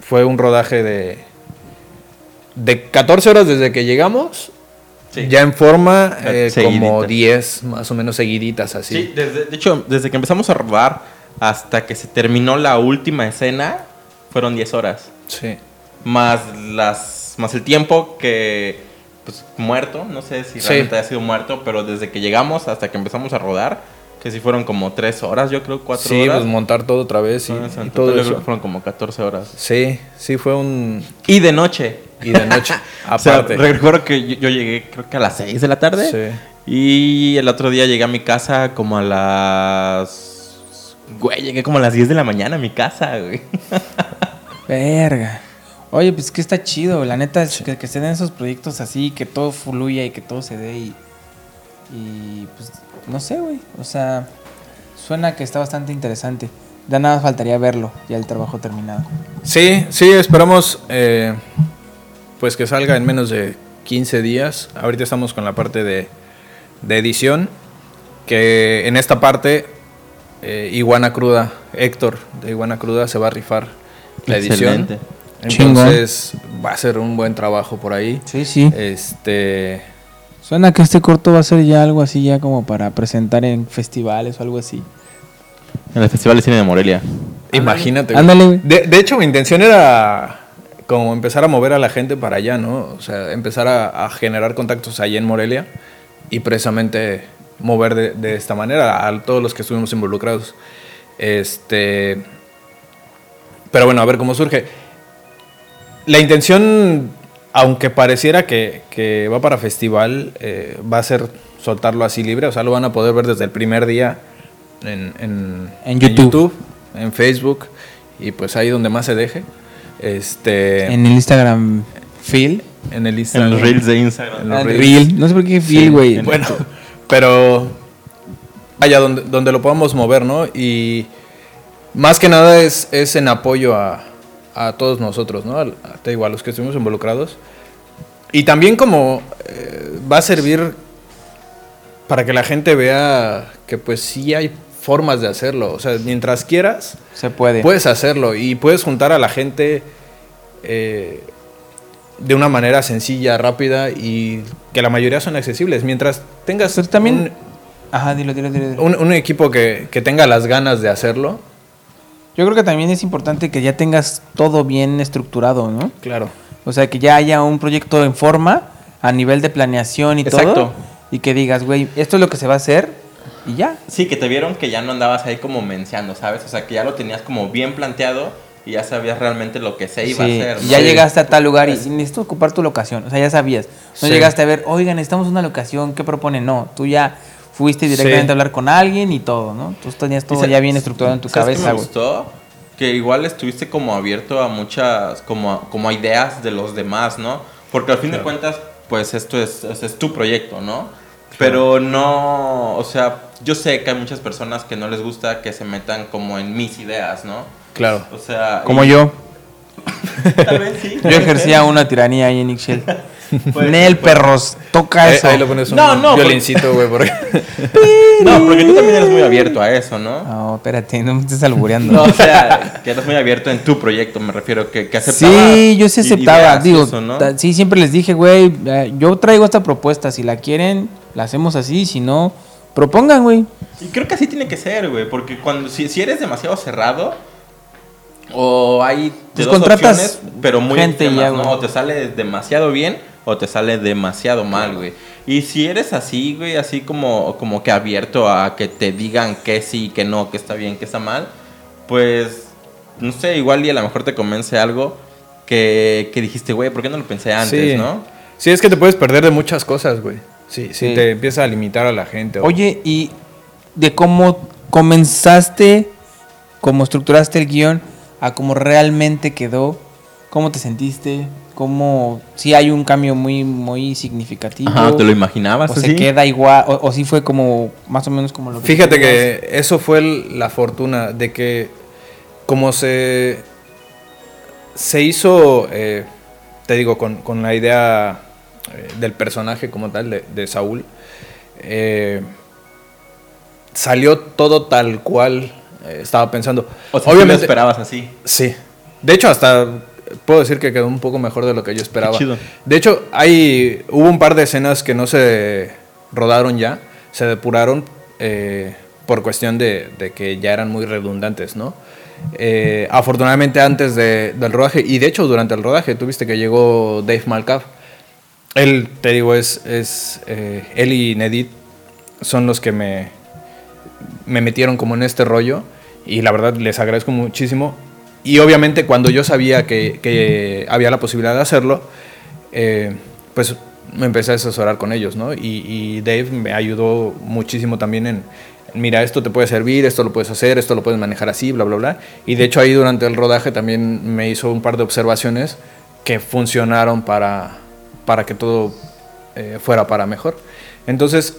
fue un rodaje de, de 14 horas desde que llegamos, Sí. ya en forma Eh, como seguiditas. 10 más o menos seguiditas así. Sí, desde- de hecho, desde que empezamos a rodar hasta que se terminó la última escena, fueron 10 horas. Sí. Más las más el tiempo que pues muerto, no sé si Sí. realmente haya sido muerto, pero desde que llegamos hasta que empezamos a rodar, que sí fueron como 3 horas, yo creo, 4 Sí, horas. pues montar todo otra vez y, Entonces, en y total, todo yo creo eso. que fueron como 14 horas. Sí, sí fue un... Y de noche. Y de noche, [LAUGHS] O sea, aparte. recuerdo que yo, yo llegué creo que a las 6 de la tarde. Sí. Y el otro día llegué a mi casa como a las... Güey, llegué como a las 10 de la mañana a mi casa, güey. [LAUGHS] Verga. Oye, pues que está chido, la neta, es que, que se den esos proyectos así, que todo fluya y que todo se dé y, y pues, no sé, güey, o sea, suena que está bastante interesante. Ya nada más faltaría verlo, ya el trabajo terminado. Sí, sí, esperamos eh, pues que salga en menos de 15 días. Ahorita estamos con la parte de, de edición, que en esta parte eh, Iguana Cruda, Héctor de Iguana Cruda se va a rifar la edición. Excelente. Entonces va a ser un buen trabajo por ahí. Sí, sí. Este, Suena que este corto va a ser ya algo así, ya como para presentar en festivales o algo así. En el Festival de Cine de Morelia. imagínate. Ándale, güey. De, de hecho, mi intención era como empezar a mover a la gente para allá, ¿no? O sea, empezar a, a generar contactos allá en Morelia y precisamente mover de, de esta manera a todos los que estuvimos involucrados. Este. Pero bueno, a ver cómo surge. La intención, aunque pareciera que, que va para festival, eh, va a ser soltarlo así libre. O sea, lo van a poder ver desde el primer día en, en, En YouTube. en Facebook y pues ahí donde más se deje. Este, En el Instagram, Phil. en el En Instagram. los reels de Instagram. En los Ah, reels. Reel. No sé por qué Phil, güey. Bueno, pero vaya, donde, donde lo podamos mover, ¿no? Y más que nada es, es en apoyo a, a todos nosotros, ¿no? A- te digo, a los que estuvimos involucrados. Y también como eh, va a servir para que la gente vea que pues sí hay formas de hacerlo. O sea, mientras quieras, Se puede. Puedes hacerlo y puedes juntar a la gente eh, de una manera sencilla, rápida y que la mayoría son accesibles. Mientras tengas Pero también- Ajá, dilo, dilo, dilo. un, un- un equipo que, que tenga las ganas de hacerlo, Yo creo que también es importante que ya tengas todo bien estructurado, ¿no? claro. O sea, que ya haya un proyecto en forma a nivel de planeación y Exacto. todo. Y que digas, güey, esto es lo que se va a hacer y ya. Sí, que te vieron que ya no andabas ahí como menciando, ¿sabes? O sea, que ya lo tenías como bien planteado y ya sabías realmente lo que se iba Sí, a hacer. y ¿no? ya Sí. llegaste a tal lugar y y necesito ocupar tu locación. O sea, ya sabías. No Sí. llegaste a ver, oigan, necesitamos una locación, ¿qué proponen? No, tú ya fuiste directamente Sí. a hablar con alguien y todo, ¿no? Tú tenías todo ya bien estructurado en tu ¿sabes cabeza, me güey. gustó? Que igual estuviste como abierto a muchas, como, a- como a ideas de los demás, ¿no? Porque al fin de cuentas, pues esto es, es, es tu proyecto, ¿no? Pero no, o sea, yo sé que hay muchas personas que no les gusta que se metan como en mis ideas, ¿no? Claro. O sea... Como y- yo. [LAUGHS] Tal vez sí. Yo ejercía una tiranía ahí en Ixchel. Puede Nel, puede perros, toca Eh, eso. ahí lo pones un No, no, violincito, güey. porque- [LAUGHS] No, porque tú también eres muy abierto a eso, ¿no? No, espérate, no me estés albureando. No, o sea, que eres muy abierto en tu proyecto, me refiero, que, que aceptabas Sí, yo sí aceptaba. Digo, eso, ¿no? sí, siempre les dije, güey, eh, yo traigo esta propuesta. Si la quieren, la hacemos así. Si no, propongan, güey. Y creo que así tiene que ser, güey, porque cuando si, si eres demasiado cerrado o hay de Pues dos contratas opciones, pero muy gente extremas, ya, ¿no? güey. Te sale demasiado bien o te sale demasiado mal, güey. Y si eres así, güey, así como como que abierto a que te digan que sí, que no, que está bien, que está mal, pues no sé, igual y a lo mejor te convence algo que, que dijiste, güey, ¿por qué no lo pensé antes, sí. no? Sí, es que te puedes perder de muchas cosas, güey. Sí, sí, Sí. te empieza a limitar a la gente. Oye, y de cómo comenzaste, cómo estructuraste el guion, a cómo realmente quedó, ¿Cómo te sentiste? ¿Cómo, si hay un cambio muy, muy significativo? Ajá, ¿te lo imaginabas ¿O así? se queda igual? O, o sí fue como, más o menos como lo que Fíjate que eso fue el- la fortuna de que como se, se hizo, eh, te digo, con, con la idea eh, del personaje como tal, de, de Saúl, eh, salió todo tal cual estaba pensando. O sea, Obviamente, lo esperabas así. Sí. De hecho, hasta puedo decir que quedó un poco mejor de lo que yo esperaba. chido. De hecho, hay hubo un par de escenas que no se rodaron ya, se depuraron eh, por cuestión de, de que ya eran muy redundantes, ¿no? Eh, afortunadamente antes de- del rodaje, y de hecho durante el rodaje, tuviste que llegó Dave Malkav. Él, te digo, es, es eh, él y Nedit son los que me, me metieron como en este rollo y la verdad les agradezco muchísimo. Y obviamente cuando yo sabía que, que había la posibilidad de hacerlo, eh, pues me empecé a asesorar con ellos, ¿no? Y, y Dave me ayudó muchísimo también en, mira, esto te puede servir, esto lo puedes hacer, esto lo puedes manejar así, bla, bla, bla. Y de hecho ahí durante el rodaje también me hizo un par de observaciones que funcionaron para, para que todo eh, fuera para mejor. Entonces,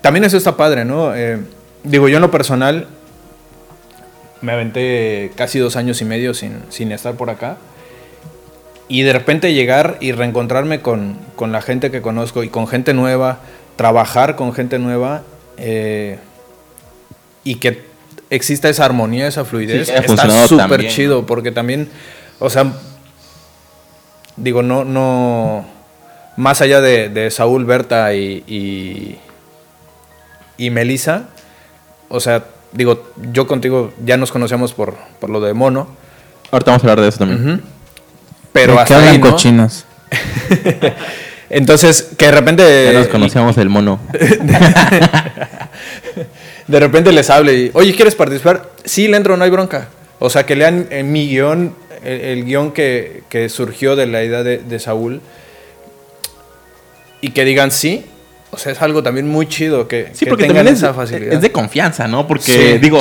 también eso está padre, ¿no? Eh, digo, yo en lo personal me aventé casi dos años y medio sin, sin estar por acá. Y de repente llegar y reencontrarme con, con la gente que conozco y con gente nueva, trabajar con gente nueva eh, y que exista esa armonía, esa fluidez, Sí, está súper chido porque también, o sea, digo, no, no, más allá de, de Saúl, Berta y, y, y Melissa, o sea, digo, yo contigo ya nos conocíamos por, por lo de Mono, Ahorita vamos a hablar de eso también. Ujú. pero ¿De qué hasta hablan ahí, ¿no? cochinos? [LAUGHS] Entonces, que de repente... Ya nos conocíamos el mono. [LAUGHS] de repente les hable y, oye, ¿quieres participar? Sí, le entro, no hay bronca. O sea, que lean en mi guion, el, el guion que, que surgió de la idea de, de Saúl, y que digan sí. O sea, es algo también muy chido que, Sí, que porque tengan también es, esa facilidad. es de confianza, ¿no? Porque, Sí. digo,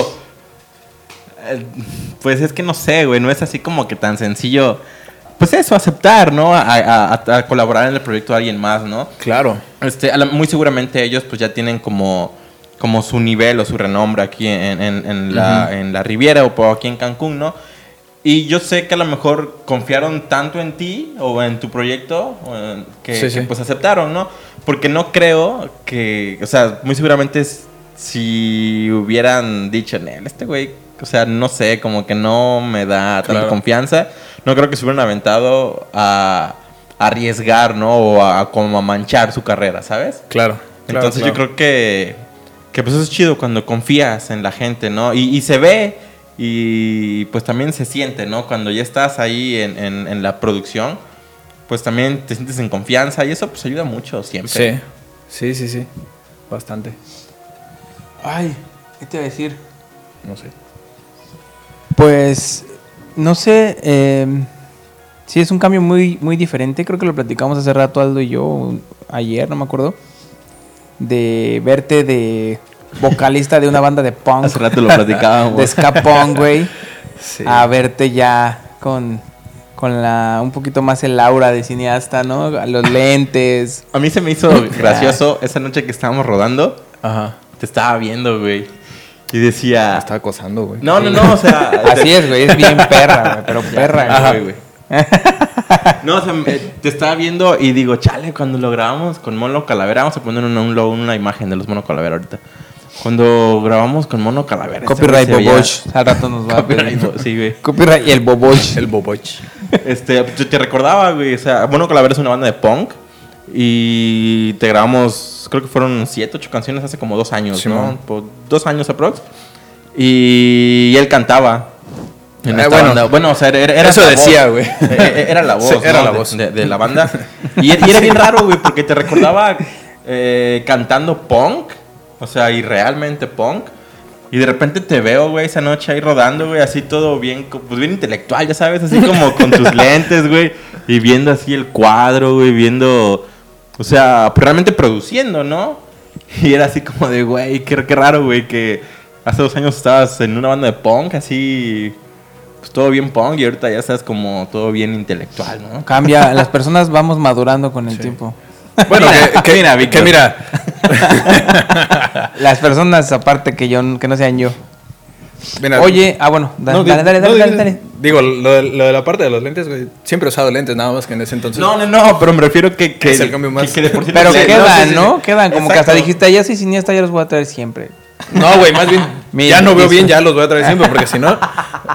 eh, pues es que no sé, güey, no es así como que tan sencillo, pues eso, aceptar, ¿no? A, a- a- colaborar en el proyecto de alguien más, ¿no? Claro. Este, muy seguramente ellos pues ya tienen como, como su nivel o su renombre aquí en, en- en la, en la Riviera o aquí en Cancún, ¿no? Y yo sé que a lo mejor confiaron tanto en ti o en tu proyecto en- que, Sí, que, sí. pues aceptaron, ¿no? Porque no creo que, o sea, muy seguramente si hubieran dicho, "Nel, este güey, o sea, no sé, como que no me da tanta Claro. confianza, no creo que se hubieran aventado a a arriesgar, ¿no? O a, como a manchar su carrera, ¿sabes? Claro. claro, Entonces claro. yo creo que, que pues eso es chido cuando confías en la gente, ¿no? Y, y se ve y pues también se siente, ¿no? Cuando ya estás ahí en, en- en la producción, pues también te sientes en confianza y eso pues ayuda mucho siempre. Sí, sí, sí, sí. Bastante. Ay, ¿qué te iba a decir? No sé. Pues, no sé, eh, sí es un cambio muy, muy diferente. Creo que lo platicamos hace rato Aldo y yo, ayer, no me acuerdo, de verte de vocalista de una banda de punk. Hace rato lo platicábamos. de ska punk, güey. Sí. A verte ya con, con la, un poquito más el aura de cineasta, ¿no? Los lentes. A mí se me hizo gracioso esa noche que estábamos rodando, Ajá. te estaba viendo, güey. Y decía... Me estaba acosando, güey. No, no, no, o sea... [LAUGHS] Así es, güey, es bien perra, güey, pero perra, Ajá, güey. güey. No, o sea, te estaba viendo y digo, chale, cuando lo grabamos con Mono Calavera, vamos a poner una, un logo, una imagen de los Mono Calavera ahorita. Cuando grabamos con Mono Calavera. este Copyright veía- Boboch. Al rato nos va a Copyright, sí, güey. Copyright y el Boboch. El Boboch. Este, yo te recordaba, güey, o sea, Mono Calavera es una banda de punk y te grabamos, creo que fueron siete, ocho canciones hace como dos años, ¿no? Simón. Por dos años aprox. Y él cantaba. En Eh, esta bueno. banda. bueno, o sea, era, era Eso decía, güey. Eh, eh, Era la [LAUGHS] voz, Sí, era ¿no? la de- voz. De, de la banda. Y, y era bien raro, güey, porque te recordaba eh, cantando punk. O sea, y realmente punk. Y de repente te veo, güey, esa noche ahí rodando, güey, así todo bien, pues bien intelectual, ya sabes, así como con tus [LAUGHS] lentes, güey, y viendo así el cuadro, güey, viendo, o sea, realmente produciendo, ¿no? Y era así como de, güey, qué, qué raro, güey, que hace dos años estabas en una banda de punk, así, pues, todo bien punk y ahorita ya estás como todo bien intelectual, ¿no? Cambia, las personas vamos madurando con el tiempo. Bueno, que, que- [LAUGHS] Mira, que mira, [LAUGHS] Las personas aparte que yo, que no sean yo. mira, Oye, ah bueno, da- no, dale, dale, no, dale, dale, dale. Digo, lo de, lo de la parte de los lentes, güey. Siempre he usado lentes, nada más que en ese entonces. No, no, no, pero me refiero que... que Es el cambio más- que- que de por sí Pero quedan, sí, ¿no? sí. Quedan, como que hasta dijiste, ya soy siniestra, ya los voy a traer siempre. No, güey, más bien. [LAUGHS] Mira, ya no veo eso. bien, ya los voy a traer siempre, porque si no. [LAUGHS]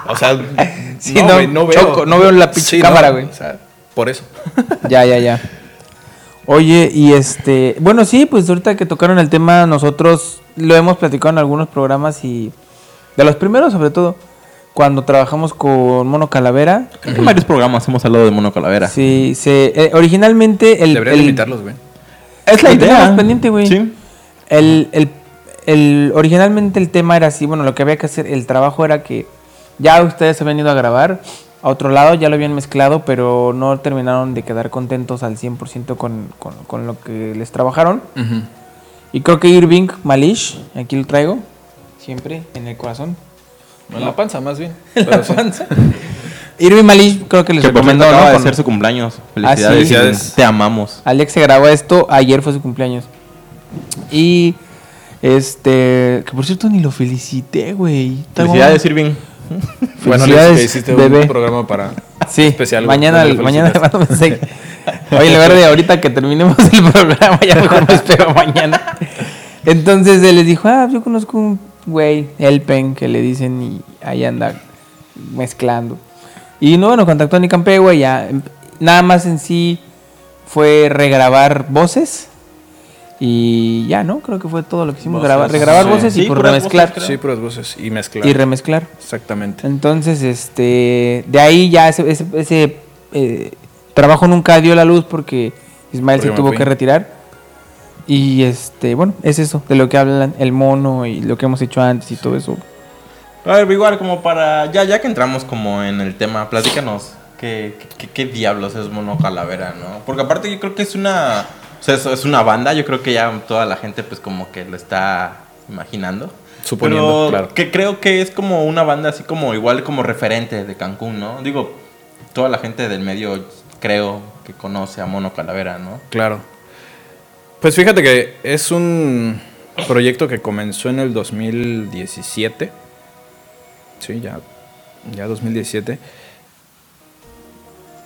O sea. Sí, no, güey, no, veo. choco, no veo la pinche Sí, cámara, no, güey. O sea, por eso. Ya, ya, ya. Oye, y este, bueno, sí, pues ahorita que tocaron el tema, nosotros lo hemos platicado en algunos programas y de los primeros sobre todo, cuando trabajamos con Mono Calavera, Creo que en varios programas hemos hablado de Mono Calavera. sí, se, eh, originalmente el, Deberían el- invitarlos, güey. es la idea. pendiente, güey. Sí. El, el, el- originalmente el tema era así, bueno, lo que había que hacer, el trabajo era que ya ustedes habían ido a grabar a otro lado, ya lo habían mezclado, pero no terminaron de quedar contentos al 100% con, con, con lo que les trabajaron. Y creo que Irving Malish, aquí lo traigo, siempre en el corazón. En la panza, más bien. [LAUGHS] Pero sí. Irving Malish creo que les Que por recomendó, acaba ¿no? de ser su cumpleaños. Ah, sí. Felicidades. Felicidades. Te amamos. Alex se grabó esto, ayer fue su cumpleaños. Y este, que por cierto ni lo felicité, güey. Felicidades. Irving. [LAUGHS] Bueno, le hiciste bebé. un programa para. Sí, especial, mañana, lo mañana felicitas. mando mensaje. [LAUGHS] Oye, en lugar de ahorita que terminemos el programa, ya mejor me espero mañana. Entonces él les dijo, ah, yo conozco un güey, Elpen, que le dicen y ahí anda mezclando. Y no, bueno, contactó a Nicampé, güey, ya. Nada más en sí fue regrabar voces. Y ya, ¿no? Creo que fue todo lo que hicimos, grabar, regrabar sí. voces y Sí, por remezclar. voces, Sí, puras voces y mezclar. Y remezclar. Exactamente. Entonces, este, de ahí ya ese, ese- ese, eh, trabajo nunca dio la luz porque Ismael Porque se tuvo que retirar. Y este, bueno, es eso, de lo que hablan el mono y lo que hemos hecho antes y todo eso. A ver, igual como para... Ya, ya que entramos como en el tema, platícanos. ¿Qué, qué, qué diablos es Mono Calavera, no? Porque aparte yo creo que es una... O sea, es, es una banda. Yo creo que ya toda la gente pues como que lo está imaginando. Suponiendo, Pero claro. que creo que es como una banda así como igual como referente de Cancún, ¿no? Digo, toda la gente del medio creo que conoce a Mono Calavera, ¿no? Claro. Pues fíjate que es un proyecto que comenzó en el 2017. Sí, ya, ya 2017.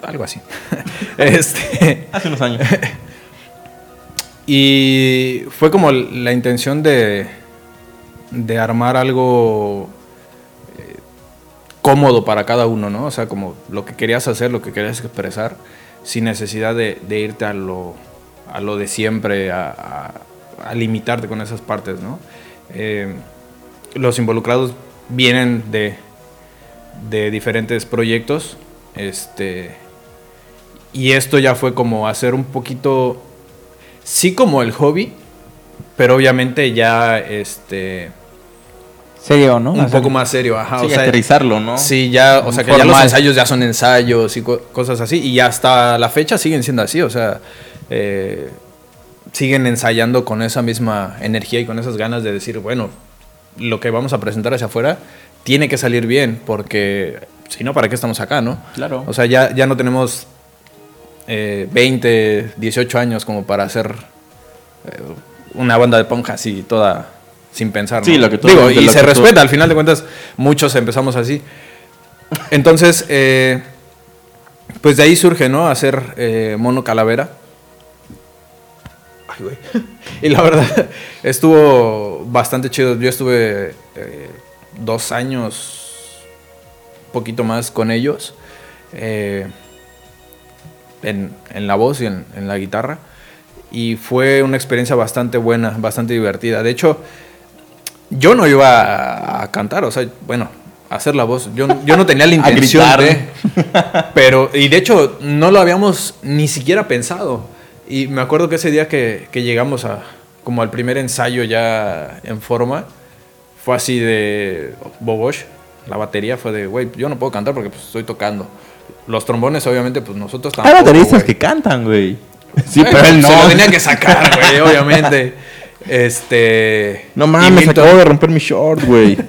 Algo así. [LAUGHS] este, Hace unos años. [LAUGHS] y fue como la intención de, de armar algo eh, cómodo para cada uno, ¿no? O sea, como lo que querías hacer, lo que querías expresar, sin necesidad de, irte a lo, a lo de siempre, a limitarte con esas partes, ¿no? Eh, los involucrados vienen de, de diferentes proyectos, este, y esto ya fue como hacer un poquito, sí como el hobby, pero obviamente ya, este, Serio, ¿no? un O sea, poco más serio, ajá, Sí, o sea, aterrizarlo, ¿no? Sí, ya, o sea, que ya los ensayos ya son ensayos y co- cosas así. Y hasta la fecha siguen siendo así, o sea, eh, siguen ensayando con esa misma energía y con esas ganas de decir, bueno, lo que vamos a presentar hacia afuera tiene que salir bien, porque si no, ¿para qué estamos acá, no? Claro. O sea, ya, ya no tenemos eh, 20, 18 años como para hacer eh, una banda de punk así, toda sin pensar. Sí, ¿no? lo que tú- Digo, y se respeta, al final de cuentas, muchos empezamos así. Entonces, eh, pues de ahí surge, ¿no? Hacer eh, mono calavera. Ay, güey. [LAUGHS] Y la verdad, estuvo bastante chido. Yo estuve dos años, poquito más con ellos, eh, en, en la voz y en, en la guitarra. Y fue una experiencia bastante buena, bastante divertida. De hecho, yo no iba a, a cantar, o sea, bueno, a hacer la voz. Yo, yo no tenía la [LAUGHS] intención de. [LAUGHS] Pero, y de hecho, no lo habíamos ni siquiera pensado. Y me acuerdo que ese día que, que llegamos a, como al primer ensayo ya en forma, fue así de Bobosh, la batería fue de, güey, yo no puedo cantar porque pues, estoy tocando. Los trombones, obviamente, pues nosotros Hay tampoco. bateristas güey. que cantan, güey. [LAUGHS] Sí, Bueno, pero él no. Se lo tenía que sacar, [LAUGHS] güey, obviamente. Este. No mames, Milton- acabo de romper mi short, güey. [LAUGHS]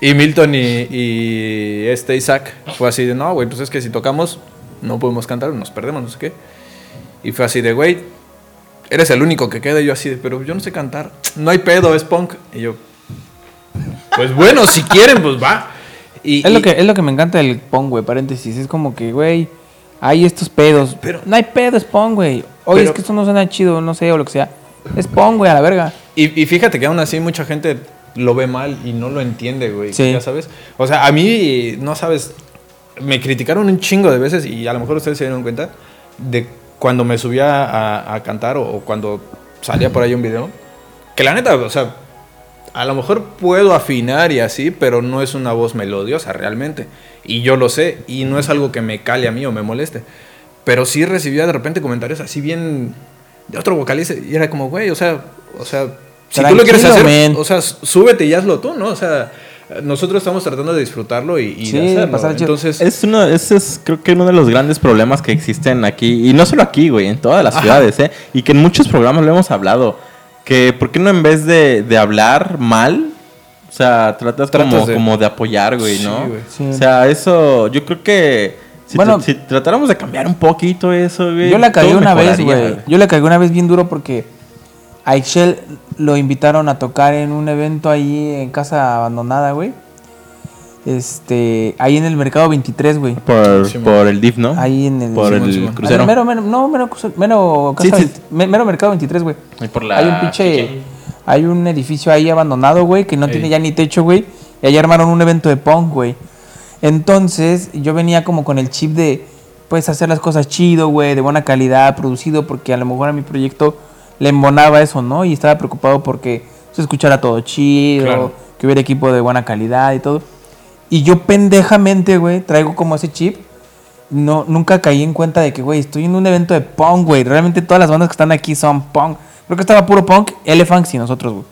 Y Milton y, y este Isaac fue así de, no, güey, pues es que si tocamos no podemos cantar, nos perdemos, no sé qué. Y fue así de, güey, eres el único que queda. Y yo así de, pero yo no sé cantar. No hay pedo, es punk. Y yo, pues bueno, si quieren, pues va. Y, Es lo, que, es lo que me encanta del pong, güey, paréntesis. Es como que, güey, hay estos pedos. Pero- no hay pedo, es pong, güey. Oye, Pero- es que esto no suena chido, no sé, o lo que sea. Es pong, güey, a la verga. Y, y fíjate que aún así mucha gente lo ve mal y no lo entiende, güey. Sí. Ya sabes. O sea, a mí, no sabes, me criticaron un chingo de veces y a lo mejor ustedes se dieron cuenta de cuando me subía a, a cantar o, o cuando salía por ahí un video. Que la neta, o sea, a lo mejor puedo afinar y así, pero no es una voz melodiosa realmente. Y yo lo sé y no es algo que me cale a mí o me moleste. Pero sí recibía de repente comentarios así bien de otro vocalista y era como, güey, o sea, o sea, si tú lo quieres hacer, men. o sea, súbete y hazlo tú, ¿no? O sea, nosotros estamos tratando de disfrutarlo y, y Sí, de hacerlo. pasar. Entonces, Es uno, ese es creo que uno de los grandes problemas que existen aquí, y no solo aquí, güey, en todas las Ajá. ciudades, ¿eh? Y que en muchos programas lo hemos hablado, que ¿por qué no en vez de, de hablar mal, o sea, tratas, Tratas como, de- como de apoyar, güey, Sí, ¿no? güey. Sí. O sea, eso, yo creo que si, Bueno, si tratáramos de cambiar un poquito eso, güey. Yo la cagué todo una vez, güey. Yo la cagué una vez bien duro porque a Excel lo invitaron a tocar en un evento ahí en casa abandonada, güey. Este, ahí en el mercado 23, güey. Por, Sí, por el DIF, ¿no? Ahí en el Por el crucero. Mero, mero, no, mero, mero, Sí, casa sí. 20 me- mero mercado 23, güey. Hay un pinche, Chique. hay un edificio ahí abandonado, güey, que no Ey. tiene ya ni techo, güey. Y ahí armaron un evento de punk, güey. Entonces, yo venía como con el chip de, pues, hacer las cosas chido, güey, de buena calidad, producido, porque a lo mejor a mi proyecto le embonaba eso, ¿no? Y estaba preocupado porque se escuchara todo chido, Claro. que hubiera equipo de buena calidad y todo. Y yo pendejamente, güey, traigo como ese chip. No, nunca caí en cuenta de que, güey, estoy en un evento de punk, güey. Realmente todas las bandas que están aquí son punk. Creo que estaba puro punk, Elephants y nosotros, güey.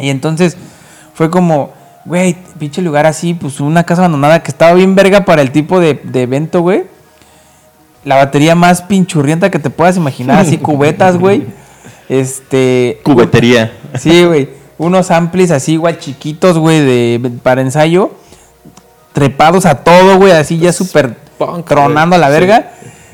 Y entonces fue como, güey, pinche lugar así, pues una casa abandonada que estaba bien verga para el tipo de, de evento, güey. La batería más pinchurrienta que te puedas imaginar, así [LAUGHS] cubetas, güey. Este. Cubetería. Sí, güey. Unos amplis así igual chiquitos, güey, de para ensayo. Trepados a todo, güey, así ya súper punk, tronando a la verga.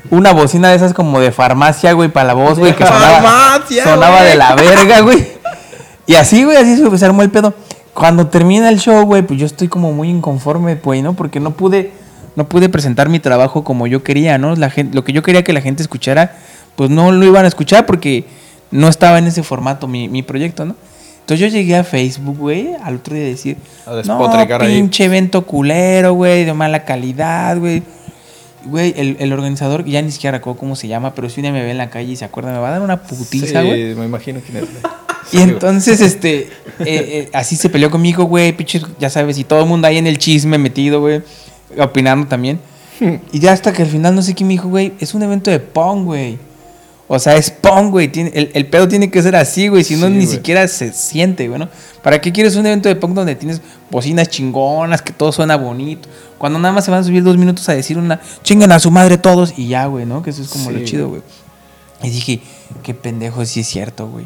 Una bocina de esas como de farmacia, güey, para la voz, güey, que sonaba, Farmacia, sonaba güey. de la verga, güey. [LAUGHS] Y así, güey, así se se armó el pedo. Cuando termina el show, güey, pues yo estoy como muy inconforme, güey, ¿no? Porque no pude, no pude presentar mi trabajo como yo quería, ¿no? La gente, lo que yo quería que la gente escuchara, pues no lo iban a escuchar porque no estaba en ese formato mi, mi proyecto, ¿no? Entonces yo llegué a Facebook, güey, al otro día a decir, A no, despotricar ahí. pinche evento culero, güey, de mala calidad, güey. Güey, el, el organizador, ya ni siquiera recuerdo cómo se llama, pero si un día me ve en la calle y se acuerda, me va a dar una putiza, sí, güey. me imagino quién es. Y entonces, este, eh, eh, así se peleó conmigo, güey, pinches, ya sabes, y todo el mundo ahí en el chisme metido, güey, opinando también. Y ya hasta que al final no sé qué me dijo, güey, es un evento de pong, güey. O sea, es pong, güey. El, el pedo tiene que ser así, güey. Si no, Sí, ni siquiera se siente, güey, ¿no? ¿Para qué quieres un evento de punk donde tienes bocinas chingonas, que todo suena bonito? Cuando nada más se van a subir dos minutos a decir una, chingan a su madre todos y ya, güey, ¿no? Que eso es como Sí, lo chido, güey. Y dije, qué pendejo, sí es cierto, güey.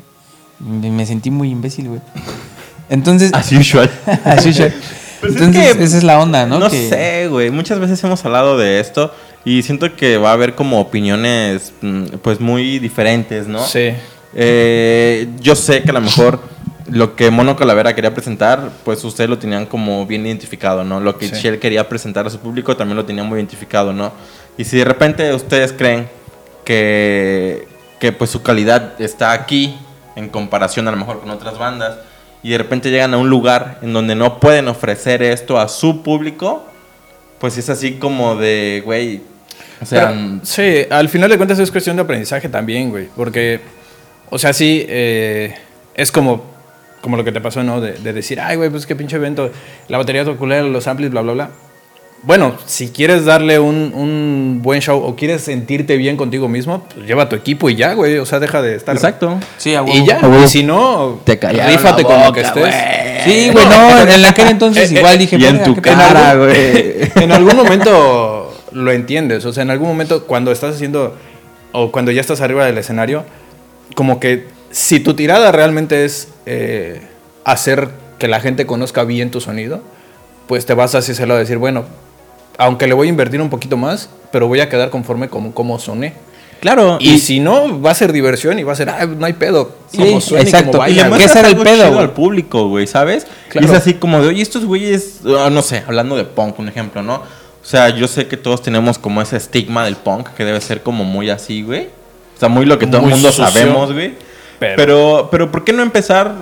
Me, me sentí muy imbécil, güey. Entonces, As usual. [LAUGHS] así ya. Pues es Entonces, que- esa es la onda, ¿no? No Que- sé, güey. Muchas veces hemos hablado de esto y siento que va a haber como opiniones, mm, pues muy diferentes, ¿no? Sí. Eh, yo sé que a lo mejor lo que Mono Calavera quería presentar, pues ustedes lo tenían como bien identificado, ¿no? Lo que Sí. Shell quería presentar a su público también lo tenían muy identificado, ¿no? Y si de repente ustedes creen que, que pues su calidad está aquí en comparación a lo mejor con otras bandas y de repente llegan a un lugar en donde no pueden ofrecer esto a su público, pues es así como de, güey, o sea, Pero, sí, al final de cuentas es cuestión de aprendizaje también, güey. Porque, o sea, sí, eh, es como, como lo que te pasó, ¿no? De, de decir, ay, güey, pues qué pinche evento, la batería toculera, los amplis, bla, bla, bla. Bueno, si quieres darle un, un buen show o quieres sentirte bien contigo mismo, pues lleva tu equipo y ya, güey. O sea, deja de estar. exacto. Sí, a Y ya, A y si no, Te rífate con lo que estés. Sí, güey, no, en aquel entonces [LAUGHS] igual dije, y en "Verga, tu cara, güey". güey. [LAUGHS] en algún momento lo entiendes. O sea, en algún momento cuando estás haciendo o cuando ya estás arriba del escenario, como que si tu tirada realmente es eh, hacer que la gente conozca bien tu sonido, pues te vas hacia ese lado de decir, bueno, aunque le voy a invertir un poquito más, pero voy a quedar conforme con cómo soné. Claro. Y, si no, va a ser diversión y va a ser, ah, no hay pedo. Sí, suene exacto. como Y le era el pedo, chido al público, güey, ¿sabes? Claro. Y es así como de, oye, estos güeyes, ah, no sé, hablando de punk, un ejemplo, ¿no? O sea, yo sé que todos tenemos como ese estigma del punk que debe ser como muy así, güey. O sea, muy lo que todo el mundo sucio. sabemos, güey. Pero- Pero, pero, ¿por qué no empezar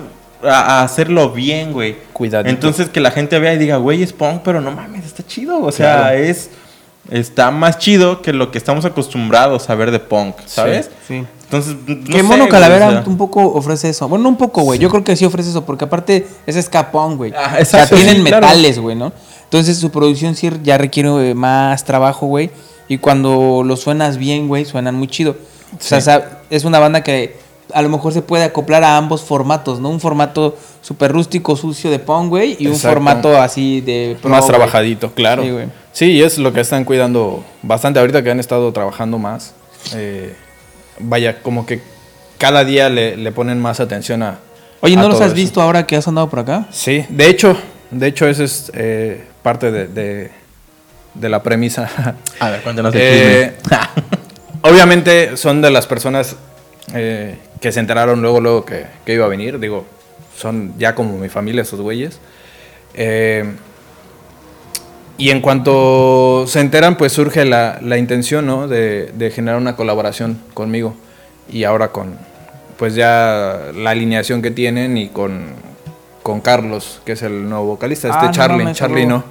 a, a hacerlo bien, güey? Cuidadito. Entonces que la gente vea y diga, güey, es punk, pero no mames, está chido. O sea, Claro. es está más chido que lo que estamos acostumbrados a ver de punk, ¿sabes? Sí. Entonces, no que sé, Mono güey, Calavera o sea. un poco ofrece eso. Bueno, no un poco, güey. Yo creo que sí ofrece eso, porque aparte es escapón, güey. Ah, o sea, exacto, tienen sí, claro. metales, güey, ¿no? Entonces su producción sí ya requiere eh, más trabajo, güey. Y cuando lo suenas bien, güey, suenan muy chido. O sea, es una banda que a lo mejor se puede acoplar a ambos formatos, ¿no? Un formato súper rústico, sucio de punk, güey, y un Exacto. formato así de... pro, más güey. trabajadito, claro. Sí, güey. Sí, y es lo que están cuidando bastante ahorita que han estado trabajando más. eh, vaya, como que cada día le, le ponen más atención a. Oye, a ¿no los has eso. visto ahora que has andado por acá? Sí, de hecho, de hecho, esa es eh, parte de, de- de la premisa. [LAUGHS] A ver, cuéntanos Eh. [LAUGHS] Obviamente son de las personas eh, que se enteraron luego, luego que, que iba a venir. Digo, son ya como mi familia esos güeyes. Y en cuanto se enteran, pues surge la, la intención, ¿no? De, de generar una colaboración conmigo. Y ahora con, pues ya la alineación que tienen y con, con Carlos, que es el nuevo vocalista. Este Ah, no Charlie. ¿no?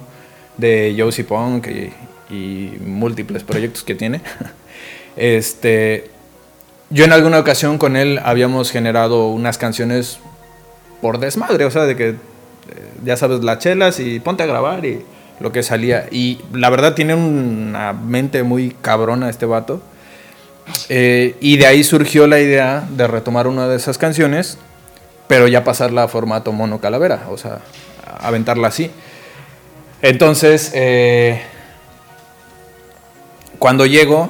De Josie Punk y, y múltiples proyectos que tiene. [LAUGHS] Este, yo en alguna ocasión con él habíamos generado unas canciones por desmadre, o sea, de que eh, ya sabes, las chelas y ponte a grabar y lo que salía. Y la verdad tiene una mente muy cabrona este vato. Eh, y de ahí surgió la idea de retomar una de esas canciones, pero ya pasarla a formato mono calavera, o sea, aventarla así. Entonces, eh, cuando llego,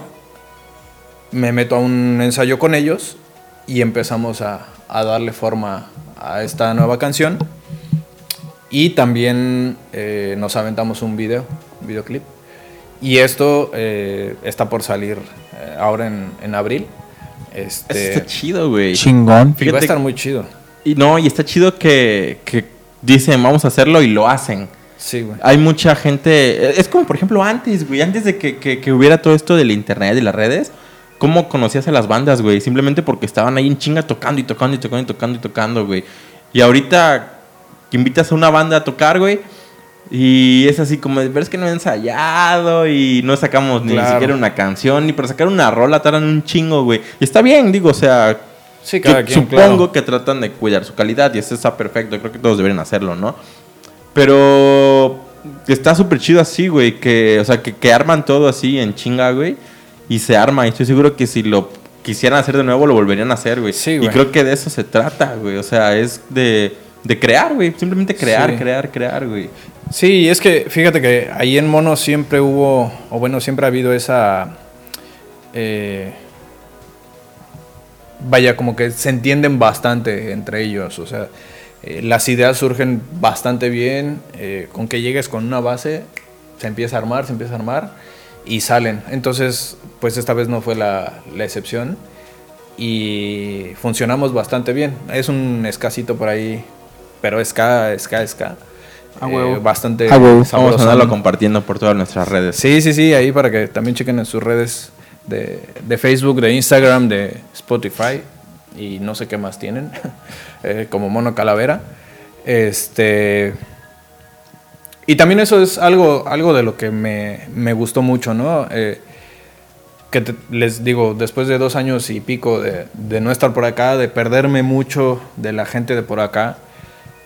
me meto a un ensayo con ellos y empezamos a, a darle forma a esta nueva canción. Y también eh, nos aventamos un video, un videoclip. Y esto eh, está por salir eh, ahora en, en abril. Eso Este, está chido, güey. Chingón. y va a fíjate- estar muy chido. Y no, y está chido que, que dicen, vamos a hacerlo y lo hacen. Sí, güey. Hay mucha gente. Es como, por ejemplo, antes, güey. Antes de que, que- que hubiera todo esto del internet y las redes. ¿Cómo conocías a las bandas, güey? Simplemente porque estaban ahí en chinga tocando y tocando y tocando y tocando y tocando, güey. Y ahorita que invitas a una banda a tocar, güey. Y es así como, pero es que no he ensayado y no sacamos ni Claro. siquiera una canción. Ni para sacar una rola tardan un chingo, güey. Y está bien, digo, o sea, Sí, yo cada quien, supongo claro. que tratan de cuidar su calidad y eso está perfecto. Creo que todos deberían hacerlo, ¿no? Pero está súper chido así, güey. Que, o sea, que, que arman todo así en chinga, güey. Y se arma. Y estoy seguro que si lo quisieran hacer de nuevo, lo volverían a hacer, güey. Sí, y güey. creo que de eso se trata, güey. O sea, es de, de crear, güey. Simplemente crear, Sí. crear, crear, güey. Sí, es que fíjate que ahí en Mono siempre hubo, o bueno, siempre ha habido esa... eh, vaya, como que se entienden bastante entre ellos, o sea, eh, las ideas surgen bastante bien, eh, con que llegues con una base, se empieza a armar, se empieza a armar y salen. Entonces, pues esta vez no fue la, la excepción y funcionamos bastante bien. Es un escasito por ahí, pero ska, ska, ska. A eh, huevo. bastante A huevo. Vamos a andarlo compartiendo por todas nuestras redes. Sí, sí, sí, ahí para que también chequen en sus redes de, de Facebook, de Instagram, de Spotify y no sé qué más tienen, [LAUGHS] eh, como Mono Calavera. Este. Y también eso es algo, algo de lo que me, me gustó mucho, ¿no? Eh, que te- les digo, después de dos años y pico de, de no estar por acá, de perderme mucho de la gente de por acá,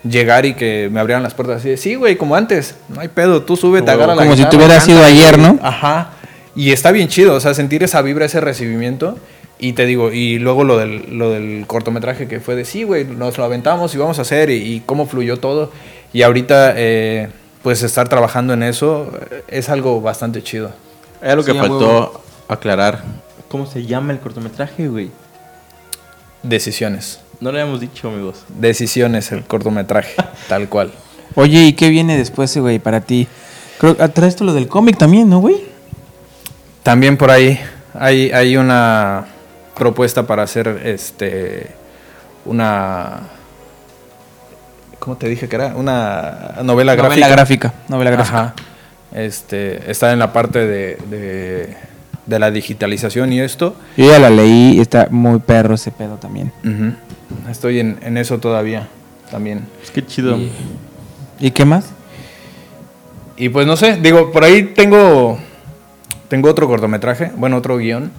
llegar y que me abrieran las puertas así de, sí, güey, como antes, no hay pedo, tú súbete, Como- agarra la como si te hubiera sido cántale". ayer, ¿no? Ajá. Y está bien chido, o sea, sentir esa vibra, ese recibimiento. Y te digo, y luego lo del, lo del cortometraje que fue de, sí, güey, nos lo aventamos y vamos a hacer, y, y cómo fluyó todo. Y ahorita, eh, pues estar trabajando en eso eh, es algo bastante chido. Hay algo que Sí, faltó aclarar. ¿Cómo se llama el cortometraje, güey? Decisiones. No lo habíamos dicho, amigos. Decisiones, el cortometraje, [LAUGHS] tal cual. Oye, ¿y qué viene después, güey, para ti? Creo que traes tú lo del cómic también, ¿no, güey? También por ahí hay, hay una propuesta para hacer este una ¿cómo te dije que era? Una novela gráfica. Novela gráfica. Novela gráfica. Ajá. Este, está en la parte de, de, de la digitalización y esto. Yo ya la leí y está muy perro ese pedo también. Estoy en, en eso todavía también. Es que chido. Y, ¿y qué más? Y pues no sé, digo, por ahí tengo tengo otro cortometraje, bueno, otro guion,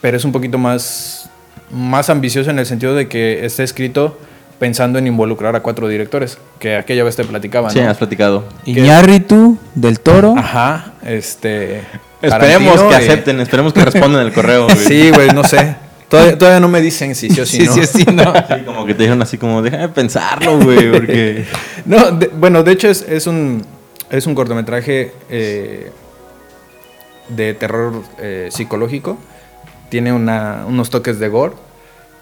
pero es un poquito más más ambicioso en el sentido de que está escrito pensando en involucrar a cuatro directores, que aquella vez te platicaba, Sí, ¿no? has platicado. Iñárritu, Del Toro. Ajá, este Esperemos Tarantino, que eh, acepten, esperemos que respondan el correo. [LAUGHS] güey. Sí, güey, no sé. Todavía, [LAUGHS] todavía no me dicen si sí o si sí, no. sí, sí, no. [LAUGHS] Sí, como que te dijeron así como, déjame pensarlo, güey, [LAUGHS] porque... No, de- bueno, de hecho es, es un, es un cortometraje eh, de terror eh, psicológico. Tiene una- unos toques de gore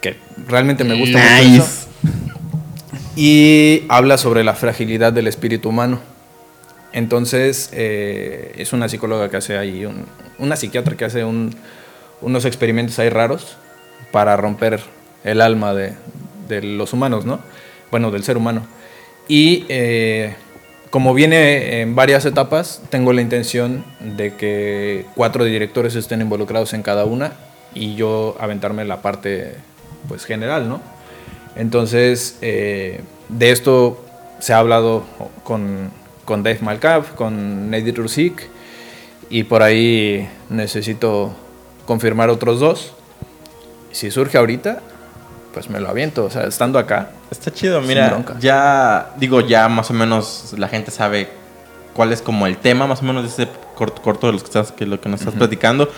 que realmente me gusta mucho Nice. eso. Y habla sobre la fragilidad del espíritu humano. Entonces, eh, es una psicóloga que hace ahí, un- una psiquiatra que hace un- unos experimentos ahí raros para romper el alma de, de los humanos, ¿no? Bueno, del ser humano. Y eh, como viene en varias etapas, tengo la intención de que cuatro directores estén involucrados en cada una y yo aventarme la parte pues general, ¿no? Entonces, eh, de esto se ha hablado con, con Dave Malkav, con Neddy Rusik, y por ahí necesito confirmar otros dos. Si surge ahorita, pues me lo aviento, o sea, estando acá. Está chido, mira, ya, digo, ya más o menos la gente sabe cuál es como el tema, más o menos de ese corto, corto de los que estás, que lo que nos estás platicando,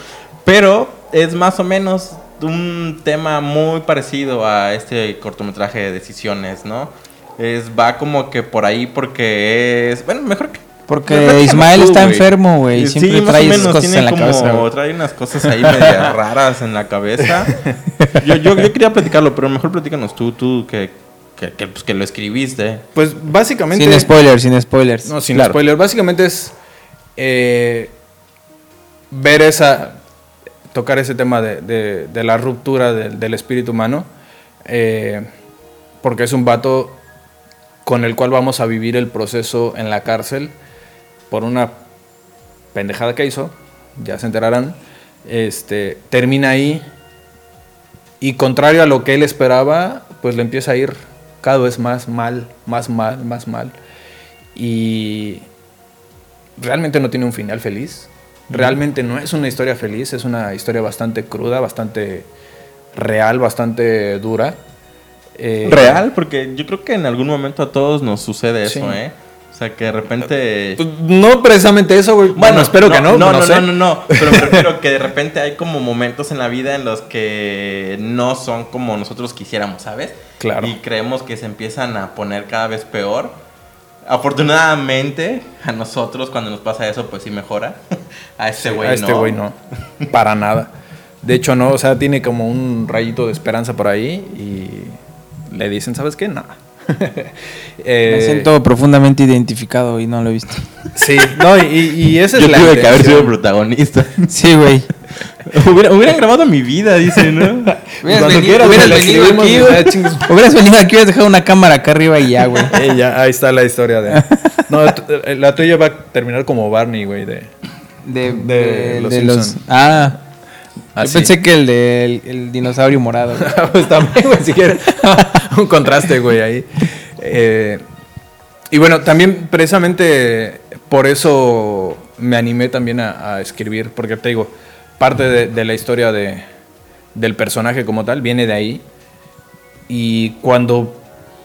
pero es más o menos un tema muy parecido a este cortometraje de decisiones, ¿no? Es, va como que por ahí porque es, bueno, mejor que... Porque Ismael tú, está güey. enfermo, güey. Sí, Siempre más o trae esas cosas tiene en la como- cabeza. Trae unas cosas ahí medio [LAUGHS] raras en la cabeza. [LAUGHS] Yo, yo, yo quería platicarlo, pero mejor platícanos tú, tú que, que, que, pues, que lo escribiste. Pues básicamente... Sin spoilers, sin spoilers. No, sin Claro. spoiler. Básicamente es eh, ver esa, tocar ese tema de, de- de la ruptura del, del espíritu humano, eh, porque es un vato con el cual vamos a vivir el proceso en la cárcel por una pendejada que hizo, ya se enterarán, este, termina ahí y contrario a lo que él esperaba, pues le empieza a ir cada vez más mal, más mal, más mal. Y realmente no tiene un final feliz. Realmente no es una historia feliz, es una historia bastante cruda, bastante real, bastante dura. Eh, Real, porque yo creo que en algún momento a todos nos sucede eso, Sí. ¿eh? O sea, que de repente... pues, no precisamente eso, güey. Bueno, espero que no. No, no, no, sé. no, no, no. Pero me [LAUGHS] refiero que de repente hay como momentos en la vida en los que no son como nosotros quisiéramos, ¿sabes? Claro. Y creemos que se empiezan a poner cada vez peor. Afortunadamente, a nosotros cuando nos pasa eso, pues sí mejora. [LAUGHS] A este güey a este no. güey no. Para nada. De hecho, no. O sea, tiene como un rayito de esperanza por ahí y le dicen, ¿sabes qué? Nada. [LAUGHS] Eh, Me siento profundamente identificado y no lo he visto. Sí, no, y, y esa [LAUGHS] es Yo la tuve que haber sido protagonista. [LAUGHS] Sí, güey. Hubiera- hubieran grabado mi vida, dice, ¿no? Hubieras Cuando venido, quieras, hubieras venido aquí, güey. Ah. Hubieras venido aquí, hubieras dejado una cámara acá arriba y ya, güey. Eh, ya, ahí está la historia de. No, eh, la tuya va a terminar como Barney, güey. De... De, De de- los de los. Ah. Así. Yo pensé que el del el dinosaurio morado. güey. pues también, güey, si quieres. [LAUGHS] Un contraste, güey, ahí. Eh, y bueno, también precisamente por eso me animé también a, escribir, porque te digo, parte de, de la historia de, del personaje como tal viene de ahí. Y cuando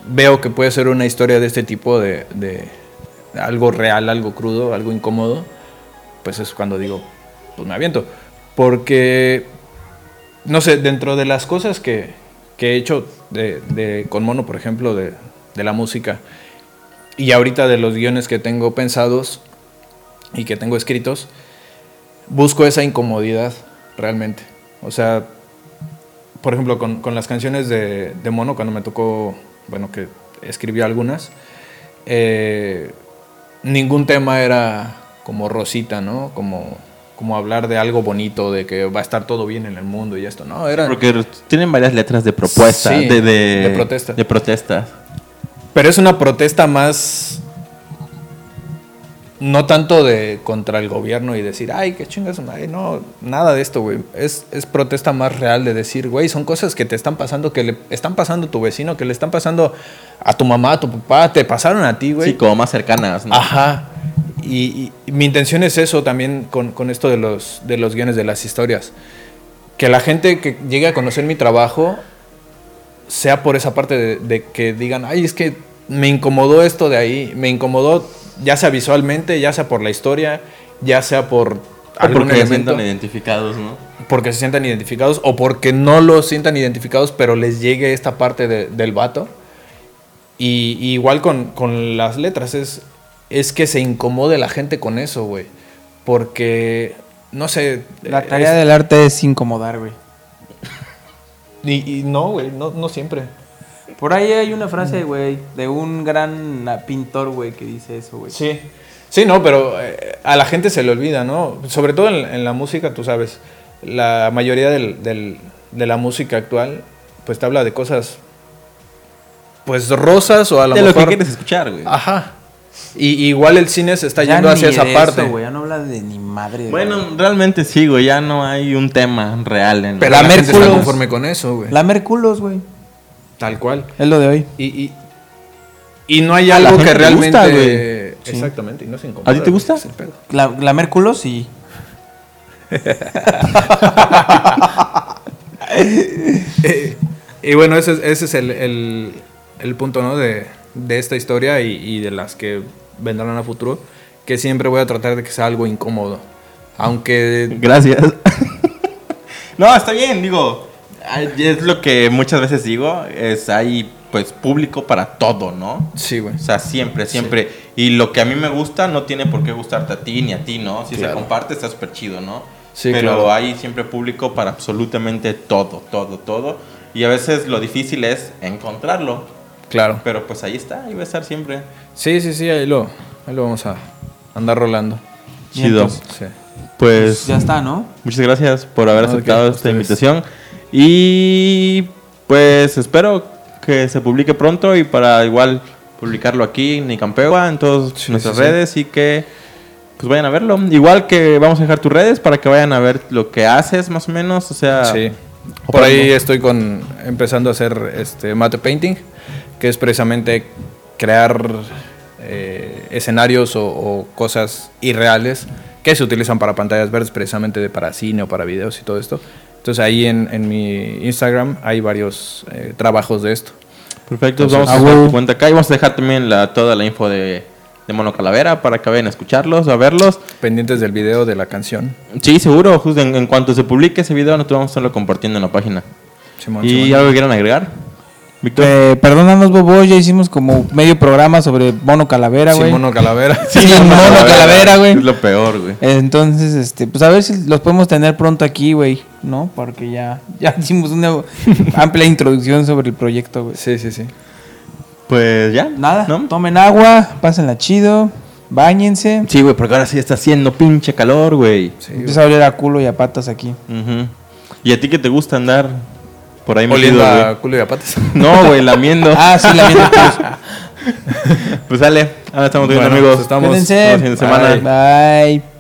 veo que puede ser una historia de este tipo, de, de algo real, algo crudo, algo incómodo, pues es cuando digo, pues me aviento. Porque no sé, dentro de las cosas que, que he hecho de, con Mono, por ejemplo, de, de la música, y ahorita de los guiones que tengo pensados y que tengo escritos, busco esa incomodidad realmente. O sea, por ejemplo, con, con las canciones de, de Mono, cuando me tocó, bueno, que escribí algunas, eh, ningún tema era como rosita, ¿no? Como, como hablar de algo bonito, de que va a estar todo bien en el mundo y esto, ¿no? Era, Porque tienen varias letras de propuesta, Sí, de, de, de protesta. De protestas. Pero es una protesta más. No tanto de contra el gobierno y decir, ay, qué chingas madre. No, nada de esto, güey. Es, es protesta más real de decir, güey, son cosas que te están pasando, que le están pasando a tu vecino, que le están pasando a tu mamá, a tu papá, te pasaron a ti, güey. Sí, como más cercanas, ¿no? Ajá. Y, y mi intención es eso también con, con esto de los, de los guiones de las historias. Que la gente que llegue a conocer mi trabajo sea por esa parte de, de que digan, ay, es que me incomodó esto de ahí, me incomodó ya sea visualmente, ya sea por la historia, ya sea por O algún porque se elemento, sientan identificados, ¿no? porque se sientan identificados o porque no los sientan identificados, pero les llegue esta parte de- del vato. Y, y igual con, con las letras, es, es que se incomode la gente con eso, güey. Porque, no sé... La tarea es- del arte es incomodar, güey. Y, y no, güey, no, no siempre. Por ahí hay una frase, güey, de un gran ah, pintor, güey, que dice eso, güey. Sí. Sí, no, pero eh, a la gente se le olvida, ¿no? Sobre todo en, en la música, tú sabes. La mayoría del- del- de la música actual, pues te habla de cosas, pues rosas o a lo de lo mejor... que quieres escuchar, güey. Ajá. Y igual el cine se está Ya yendo hacia esa parte. eso, güey, ya no habla de ni madre. güey. Bueno, realmente sí, güey. Ya no hay un tema real en pero La la, gente está Merculos. conforme con eso, güey. La Merculos, güey. Tal cual. Es lo de hoy. Y, y, y no hay algo que realmente... gusta, güey. Sí. Exactamente, y no se incomoda. ¿A ti te gusta? La, la Merculos, sí. [LAUGHS] Eh, y bueno, ese, es- ese es el, el- el punto ¿no? de, de esta historia y, y de las que vendrán a futuro, que siempre voy a tratar de que sea algo incómodo. Aunque... Gracias. [LAUGHS] no, está bien, digo. Es lo que muchas veces digo. Es hay pues público para todo, ¿no? Sí, güey. O sea, siempre, siempre. Y lo que a mí me gusta no tiene por qué gustarte a ti ni a ti, ¿no? Si Claro. se comparte está súper chido, ¿no? Sí, Pero claro. hay siempre público para absolutamente todo, todo, todo. Y a veces lo difícil es encontrarlo. Claro. Pero pues ahí está, ahí va a estar siempre. Sí, sí, sí, ahí lo, ahí lo vamos a andar rolando. Chido. Vientos. Sí. Pues Ya está, ¿no? Muchas gracias por haber No, ¿de aceptado esta Ustedes. invitación. Y pues espero que se publique pronto y para igual publicarlo aquí en Nicampegua, en todas Sí, nuestras sí, sí. redes y que pues vayan a verlo. Igual que vamos a dejar tus redes para que vayan a ver lo que haces más o menos. O sea, Sí. O Por ahí estoy con empezando a hacer este matte painting, que es precisamente crear eh, escenarios o, o cosas irreales que se utilizan para pantallas verdes, precisamente de para cine o para videos y todo esto. Entonces ahí en, en mi Instagram hay varios eh, trabajos de esto. Perfecto, Entonces, vamos a ah, dejar huevo. tu cuenta acá y vamos a dejar también la, toda la info de, de Mono Calavera para que vayan a escucharlos, a verlos. Pendientes del video de la canción. Sí, seguro, justo en, en cuanto se publique ese video, nosotros vamos a estarlo compartiendo en la página. Simón, ¿Y Simón. algo que quieran agregar? Víctor. Eh, perdónanos, Bobo, ya hicimos como medio programa sobre Mono Calavera, Sí, güey. mono calavera. [LAUGHS] Sí, Mono Calavera, güey. Es lo peor, güey. Entonces, este, pues a ver si los podemos tener pronto aquí, güey, ¿no? Porque ya, ya hicimos una [LAUGHS] amplia introducción sobre el proyecto, güey. Sí, sí, sí. Pues ya. Nada, ¿no? tomen agua, pásenla chido, bañense. Sí, güey, porque ahora sí está haciendo pinche calor, güey. sí Empieza a oler a culo y a patas aquí. ¿Y a ti que te gusta andar por ahí Oliendo metido, a culo y a patas. [LAUGHS] No, güey, lamiendo. Ah, sí, la viendo [LAUGHS] Pues dale, ahora estamos viendo Bueno, amigos. pues estamos- fin de semana. Bye. Bye.